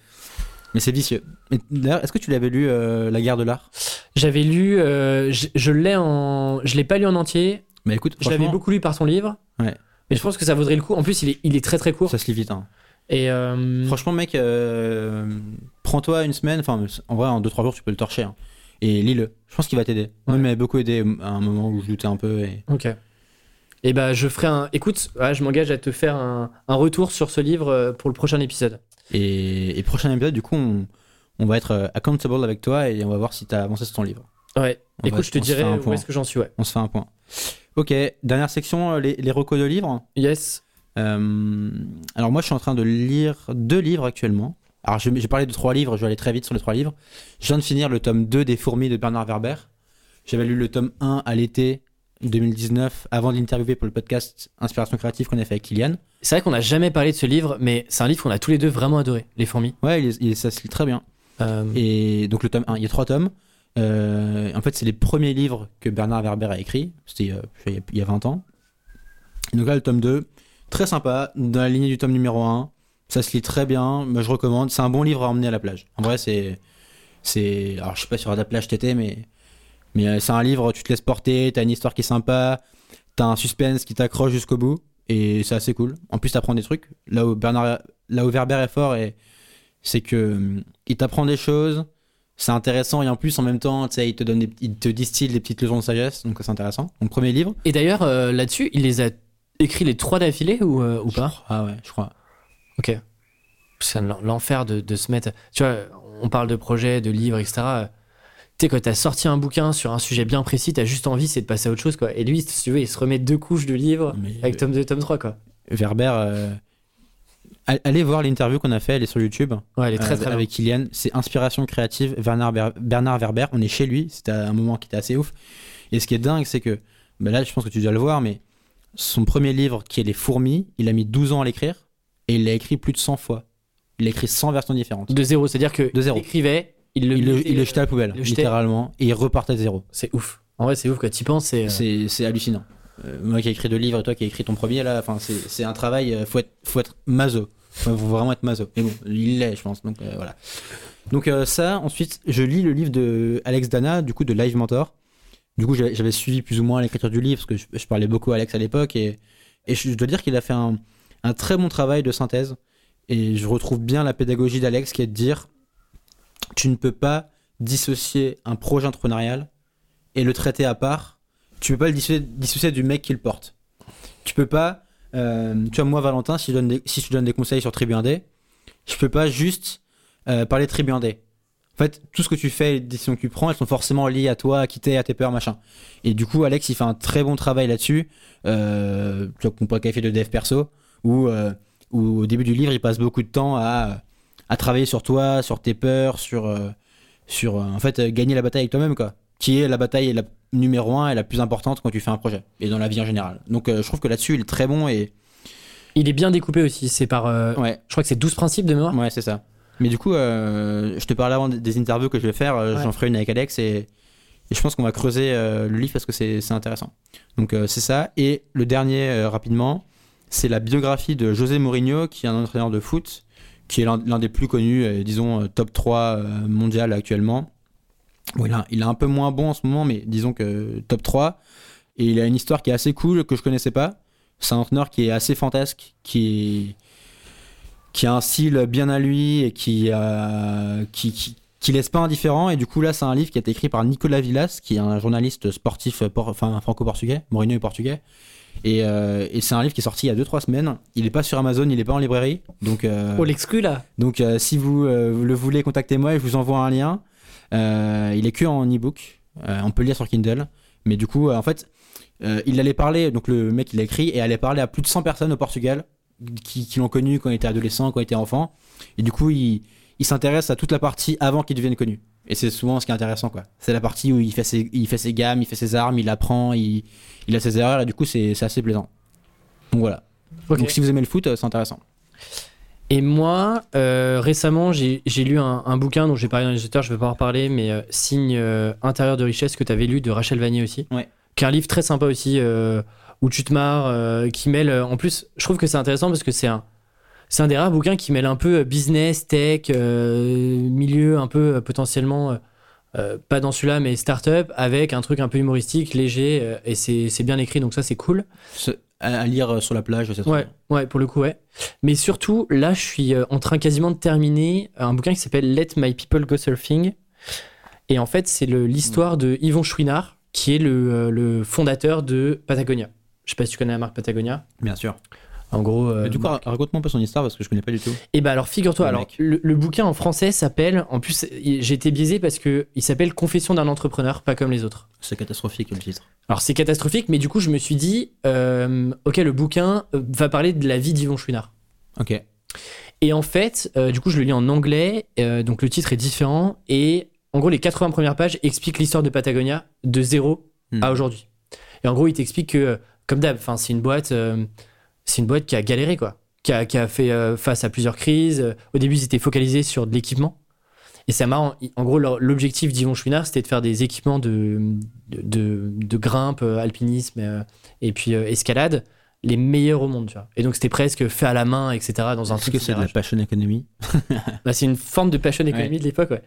mais c'est vicieux. D'ailleurs, est-ce que tu l'avais lu euh, La guerre de l'art? J'avais lu, euh, je, je l'ai en, je l'ai pas lu en entier. Mais écoute, Je l'avais beaucoup lu par ton livre. Ouais. Mais je pense que ça vaudrait le coup. En plus, il est, il est très très court. ça se lit vite. Hein. Et euh, Franchement, mec, euh, prends-toi une semaine, enfin, en vrai, en 2-3 jours, tu peux le torcher. hein. et lis-le. Je pense qu'il va t'aider. Moi, Ouais. il m'avait beaucoup aidé à un moment où je doutais un peu. Et... Ok. Et bah, je ferai un. Écoute, ouais, je m'engage à te faire un, un retour sur ce livre euh, pour le prochain épisode. Et, et prochain épisode, du coup, on, on va être euh, accountable avec toi et on va voir si tu as avancé sur ton livre. Ouais. On Écoute, va- je te dirai où est-ce que j'en suis, ouais. On se fait un point. Ok, dernière section, euh, les, les recos de livres. Yes. Euh, alors moi, je suis en train de lire deux livres actuellement. Alors j'ai parlé de trois livres, je vais aller très vite sur les trois livres. Je viens de finir le tome 2 des Fourmis de Bernard Werber. J'avais lu le tome 1 à l'été 2019 avant de l'interviewer pour le podcast Inspiration créative qu'on a fait avec Kylian. C'est vrai qu'on n'a jamais parlé de ce livre, mais c'est un livre qu'on a tous les deux vraiment adoré, Les Fourmis. Ouais, il il ça se lit très bien. Euh, Et donc le tome 1, il y a trois tomes. Euh, en fait, c'est les premiers livres que Bernard Werber a écrits. C'était euh, il y a- il y a 20 ans. Donc là, le tome 2, très sympa, dans la lignée du tome numéro 1. Ça se lit très bien, je recommande. C'est un bon livre à emmener à la plage. En vrai, c'est. c'est alors, je sais pas sur la plage t'étais, mais. Mais euh, c'est un livre, tu te laisses porter, t'as une histoire qui est sympa. t'as un suspense qui t'accroche jusqu'au bout, et c'est assez cool. En plus, t'apprends des trucs. Là où, Bernard, là où Werber est fort, et c'est que hum, il t'apprend des choses, c'est intéressant, et en plus, en même temps, il te, donne il te distille des petites leçons de sagesse, donc c'est intéressant. Donc, premier livre. Et d'ailleurs, euh, là-dessus, il les a écrits les trois d'affilée ou, euh, ou pas Ah ouais, je crois. Ok. C'est l'en- l'enfer de, de se mettre. Tu vois, on parle de projets, de livres, etc. Tu sais, quand t'as sorti un bouquin sur un sujet bien précis, t'as juste envie, c'est de passer à autre chose, quoi. Et lui, si tu veux, il se remet deux couches de livres Mais- avec tome 2, tome 3, quoi. Werber, euh, all- allez voir l'interview qu'on a fait, elle est sur YouTube. Ouais, elle est très Euh, très bien. avec Kylian. C'est Inspiration créative, Bernard, Ber- Bernard Werber. On est chez lui, c'était un moment qui était assez ouf. Et ce qui est dingue, c'est que, bah là, je pense que tu dois le voir, mais son premier livre, qui est Les Fourmis, il a mis 12 ans à l'écrire, et il l'a écrit plus de 100 fois. Il a écrit 100 versions différentes. De zéro, c'est-à-dire que De zéro. il écrivait, il le, il, le, mettait, il le jetait à la poubelle, littéralement, et il repartait de zéro. C'est ouf. En vrai, c'est ouf quand tu y penses. C'est. euh, hallucinant. Euh, moi qui ai écrit deux livres et toi qui as écrit ton premier, là, c'est un travail, euh, faut être, faut être maso. Faut vraiment être maso. Mais bon, il l'est, je pense. Donc euh, voilà. Donc ça, ensuite, je lis le livre de Alex Dana, du coup de Live Mentor. Du coup, j'avais suivi plus ou moins l'écriture du livre parce que je, parlais beaucoup à Alex à l'époque et, je dois dire qu'il a fait un, très bon travail de synthèse. Et je retrouve bien la pédagogie d'Alex qui est de dire tu ne peux pas dissocier un projet entrepreneurial et le traiter à part. Tu peux pas le dissocier, du mec qui le porte. Tu peux pas. euh, tu vois, moi, Valentin, si je donne des, donne des conseils sur Tribu 1D, je peux pas juste euh, parler de Tribu 1D. En fait, tout ce que tu fais, les décisions que tu prends, elles sont forcément liées à toi, à quitter, à tes peurs, machin. Et du coup, Alex, il fait un très bon travail là-dessus. Euh, tu vois, qu'on pourrait qualifier de dev perso, où, euh, où au début du livre, il passe beaucoup de temps à, à travailler sur toi, sur tes peurs, sur, euh, sur en fait, gagner la bataille avec toi-même, quoi. Qui est la bataille la numéro un et la plus importante quand tu fais un projet, et dans la vie en général. Donc, je trouve que là-dessus, il est très bon et. Il est bien découpé aussi. C'est par. euh, Ouais, Je crois que c'est 12 principes de mémoire. Ouais, c'est ça. Mais du coup, euh, je te parlais avant des- interviews que je vais faire. euh, Ouais. J'en ferai une avec Alex et, et je pense qu'on va creuser euh, le livre parce que c'est intéressant. Donc, euh, c'est ça. Et le dernier, rapidement, c'est la biographie de José Mourinho, qui est un entraîneur de foot, qui est l'un des plus connus, disons, top 3 euh, mondial actuellement. Bon, il, a, il est un peu moins bon en ce moment, mais disons que top 3. Et il a une histoire qui est assez cool, que je connaissais pas. C'est un entraîneur qui est assez fantasque, qui est qui a un style bien à lui et qui, euh, qui, qui, qui laisse pas indifférent. Et du coup, là, c'est un livre qui a été écrit par Nicolas Villas, qui est un journaliste sportif por- enfin, franco-portugais. Mourinho est portugais. Et, euh, et c'est un livre qui est sorti il y a 2-3 semaines. Il est pas sur Amazon, il est pas en librairie. Donc, euh, Oh, l'exclu là. donc euh, si vous, euh, vous le voulez, contactez-moi et je vous envoie un lien. Euh, il est que en e-book. Euh, on peut le lire sur Kindle. Mais du coup, euh, en fait, euh, il allait parler, donc le mec il l'a écrit, et allait parler à plus de 100 personnes au Portugal qui, qui l'ont connu quand il était adolescent, quand il était enfant. Et du coup, il, il s'intéresse à toute la partie avant qu'il devienne connu. Et c'est souvent ce qui est intéressant, quoi. C'est la partie où il fait, ses, il fait ses gammes, il fait ses armes, il apprend, il, il a ses erreurs, et du coup, c'est assez plaisant. Donc voilà. Donc si vous aimez le foot, euh, c'est intéressant. Et moi, euh, récemment, j'ai lu un, un bouquin dont j'ai parlé dans les newsletters, je vais pas en reparler, mais euh, Signe euh, intérieur de richesse que tu avais lu de Rachel Vanier aussi. Ouais. Qui est un livre très sympa aussi, où tu te marres, euh, qui mêle. euh, en plus, je trouve que c'est intéressant parce que c'est un. C'est un des rares bouquins qui mêle un peu euh, business, tech, euh, milieu un peu potentiellement, euh, pas dans celui-là, mais start-up, avec un truc un peu humoristique, léger, et c'est c'est bien écrit, donc ça c'est cool. Ce- à, lire sur la plage, c'est Ouais, bien. ouais, pour le coup, ouais. Mais surtout, là, je suis en train quasiment de terminer un bouquin qui s'appelle Let My People Go Surfing. Et en fait, c'est l'histoire de Yvon Chouinard, qui est le, le fondateur de Patagonia. Je sais pas si tu connais la marque Patagonia. Bien sûr. En gros. euh, Mais du coup, raconte-moi un peu son histoire parce que je connais pas du tout. et bah alors figure-toi, Le alors le, le bouquin en français s'appelle, en plus j'ai été biaisé parce que il s'appelle Confession d'un entrepreneur, pas comme les autres. C'est catastrophique le titre. Alors c'est catastrophique, mais du coup je me suis dit, euh, ok le bouquin euh, va parler de la vie d'Yvon Chouinard. Ok. Et en fait, euh, du coup, je le lis en anglais, euh, donc le titre est différent. Et en gros, les 80 premières pages expliquent l'histoire de Patagonia de zéro Hmm. à aujourd'hui. Et en gros, il t'explique que, euh, comme d'hab, enfin, c'est une boîte, euh, c'est une boîte qui a galéré, quoi, qui a, qui a fait euh, face à plusieurs crises. Au début, ils étaient focalisés sur de l'équipement. Et c'est marrant. En gros, l'objectif d'Yvon Chouinard, c'était de faire des équipements de, de, de- de grimpe, euh, alpinisme et puis escalade les meilleurs au monde, tu vois. Et donc, c'était presque fait à la main, etc., dans un Est-ce truc que c'est de la passion economy [LAUGHS] Bah, c'est une forme de passion économie de l'époque, ouais.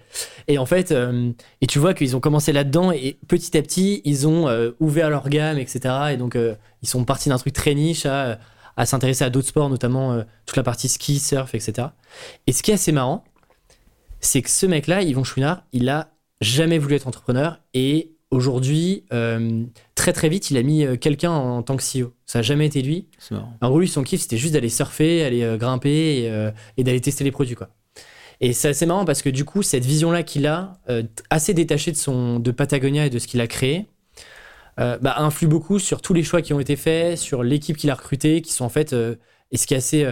Et en fait, euh, et tu vois qu'ils ont commencé là-dedans et petit à petit, ils ont euh, ouvert leur gamme, etc. Et donc, euh, ils sont partis d'un truc très niche à, à s'intéresser à d'autres sports, notamment toute la partie ski, surf, etc. Et ce qui est assez marrant, c'est que ce mec-là, Yvon Chouinard, il a jamais voulu être entrepreneur et aujourd'hui, euh, très très vite, il a mis euh, quelqu'un en, tant que CEO. Ça a jamais été lui. En gros, lui, son kiff, c'était juste d'aller surfer, aller euh, grimper et, euh, et d'aller tester les produits, quoi. Et c'est assez marrant parce que du coup, cette vision-là qu'il a, assez détachée de, son, de Patagonia et de ce qu'il a créé, bah, influe beaucoup sur tous les choix qui ont été faits, sur l'équipe qu'il a recrutée, qui sont en fait. et ce qui est assez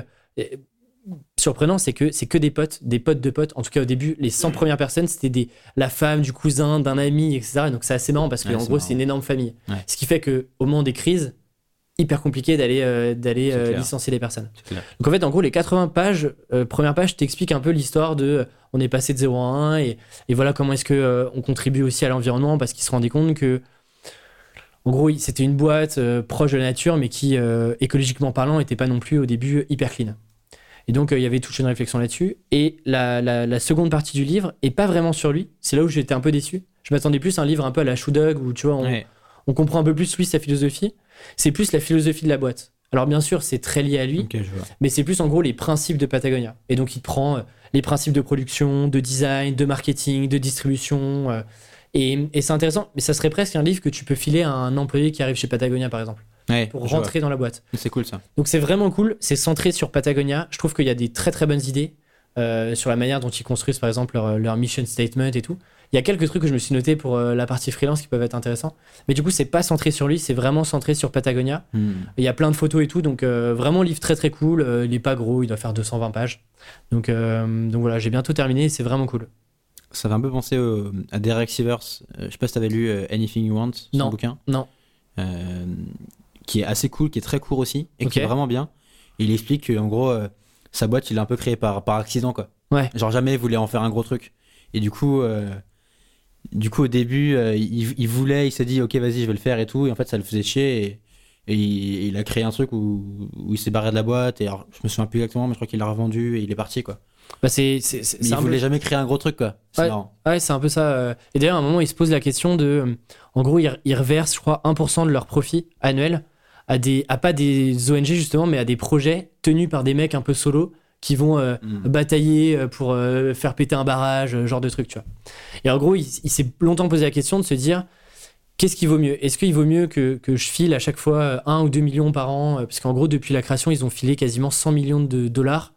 surprenant, c'est que c'est que des potes, des potes de potes. En tout cas, au début, les 100 premières personnes, c'était des, la femme, du cousin, d'un ami, etc. Et donc, c'est assez marrant parce que Ouais, en gros, c'est une énorme famille. Ouais. Ce qui fait que au moment des crises, hyper compliqué d'aller euh, d'aller euh, licencier les personnes. Donc en fait, en gros, les 80 pages, euh, première page, t'explique un peu l'histoire de on est passé de 0 à 1 et, et voilà comment est-ce que on contribue aussi à l'environnement parce qu'ils se rendaient compte que en gros, c'était une boîte proche de la nature mais qui écologiquement parlant était pas non plus au début hyper clean. Et donc euh, il y avait toute une réflexion là-dessus et la, la- la seconde partie du livre est pas vraiment sur lui. C'est là où j'étais un peu déçu. Je m'attendais plus à un livre un peu à la Shoe Dog où tu vois on, Ouais. on comprend un peu plus lui sa philosophie. C'est plus la philosophie de la boîte. Alors bien sûr, c'est très lié à lui, mais c'est plus en gros les principes de Patagonia. Et donc il prend euh, les principes de production, de design, de marketing, de distribution. euh, et et c'est intéressant, mais ça serait presque un livre que tu peux filer à un employé qui arrive chez Patagonia par exemple, Ouais, pour vois. rentrer dans la boîte. C'est cool ça. Donc c'est vraiment cool, c'est centré sur Patagonia. Je trouve qu'il y a des très très bonnes idées euh, sur la manière dont ils construisent par exemple leur, leur mission statement et tout. Il y a quelques trucs que je me suis noté pour euh, la partie freelance qui peuvent être intéressants. Mais du coup, c'est pas centré sur lui, c'est vraiment centré sur Patagonia. Hmm. Il y a plein de photos et tout, donc euh, vraiment livre très très cool. Il est pas gros, il doit faire 220 pages. Donc, donc voilà, j'ai bientôt terminé, c'est vraiment cool. Ça fait un peu penser au- à Derek Sivers. Euh, je sais pas si t'avais lu euh, Anything You Want, son Non. bouquin. Non. Euh, qui est assez cool, qui est très court aussi, et qui est vraiment bien. Et il explique qu'en gros, euh, sa boîte, il l'a un peu créée par, par accident, quoi. Ouais. Genre jamais il voulait en faire un gros truc. Et du coup, euh, du coup au début, euh, il, il voulait, il s'est dit, ok, vas-y, je vais le faire et tout. Et en fait, ça le faisait chier. Et, et il, il a créé un truc où, où il s'est barré de la boîte. Et alors, je me souviens plus exactement, mais je crois qu'il l'a revendu et il est parti, quoi. Bah, c'est c'est- c'est- Mais il voulait peu- jamais créer un gros truc, quoi. C'est Ouais. Ouais, c'est un peu ça. Et d'ailleurs, à un moment, ils se posent la question de. En gros, ils, ils reversent, je crois, 1% de leur profit annuel à des, à pas des ONG justement, mais à des projets tenus par des mecs un peu solo qui vont euh, Mm. batailler euh, pour euh, faire péter un barrage, genre de truc, tu vois. Et en gros, il, il s'est longtemps posé la question de se dire qu'est-ce qui vaut mieux? Est-ce qu'il vaut mieux que, que je file à chaque fois 1 ou 2 millions par an Parce qu'en gros, depuis la création, ils ont filé quasiment 100 millions de dollars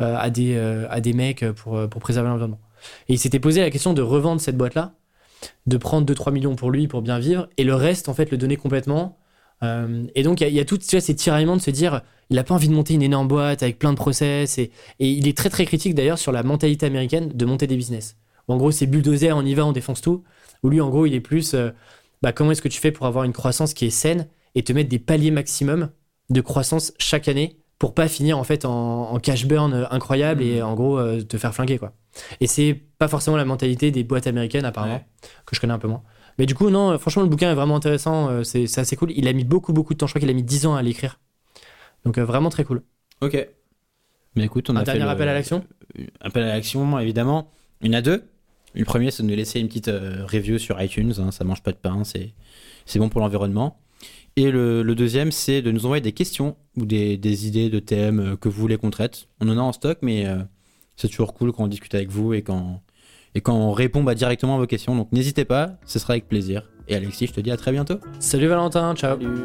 euh, à, des, euh, à des mecs pour, pour préserver l'environnement. Et il s'était posé la question de revendre cette boîte-là, de prendre 2-3 millions pour lui pour bien vivre, et le reste, en fait, le donner complètement. Euh, et donc, il y, a- il y a tout tu vois, ces tiraillements de se dire, il n'a pas envie de monter une énorme boîte avec plein de process, et, et il est très très critique d'ailleurs sur la mentalité américaine de monter des business. En gros, c'est bulldozer, on y va, on défonce tout. Où lui, en gros, il est plus, euh, bah, comment est-ce que tu fais pour avoir une croissance qui est saine et te mettre des paliers maximum de croissance chaque année pour pas finir en fait en, en cash burn euh, incroyable et en gros euh, te faire flinguer quoi. Et c'est pas forcément la mentalité des boîtes américaines apparemment Ouais. que je connais un peu moins. Mais du coup non, euh, franchement le bouquin est vraiment intéressant, euh, c'est c'est assez cool. Il a mis beaucoup beaucoup de temps, je crois qu'il a mis 10 ans à l'écrire. Donc euh, vraiment très cool. Ok. Mais écoute, on Un a fait dernier le- appel à l'action Appel à l'action, évidemment. Il y en a deux. Le premier, c'est de nous laisser une petite euh, review sur iTunes. hein, ça mange pas de pain, c'est c'est bon pour l'environnement. Et le, le deuxième, c'est de nous envoyer des questions ou des, des idées de thèmes euh, que vous voulez qu'on traite. On en a en stock, mais euh, c'est toujours cool quand on discute avec vous et quand, et quand on répond bah, directement à vos questions. Donc n'hésitez pas, ce sera avec plaisir. Et Alexis, je te dis à très bientôt. Salut Valentin, ciao. Salut.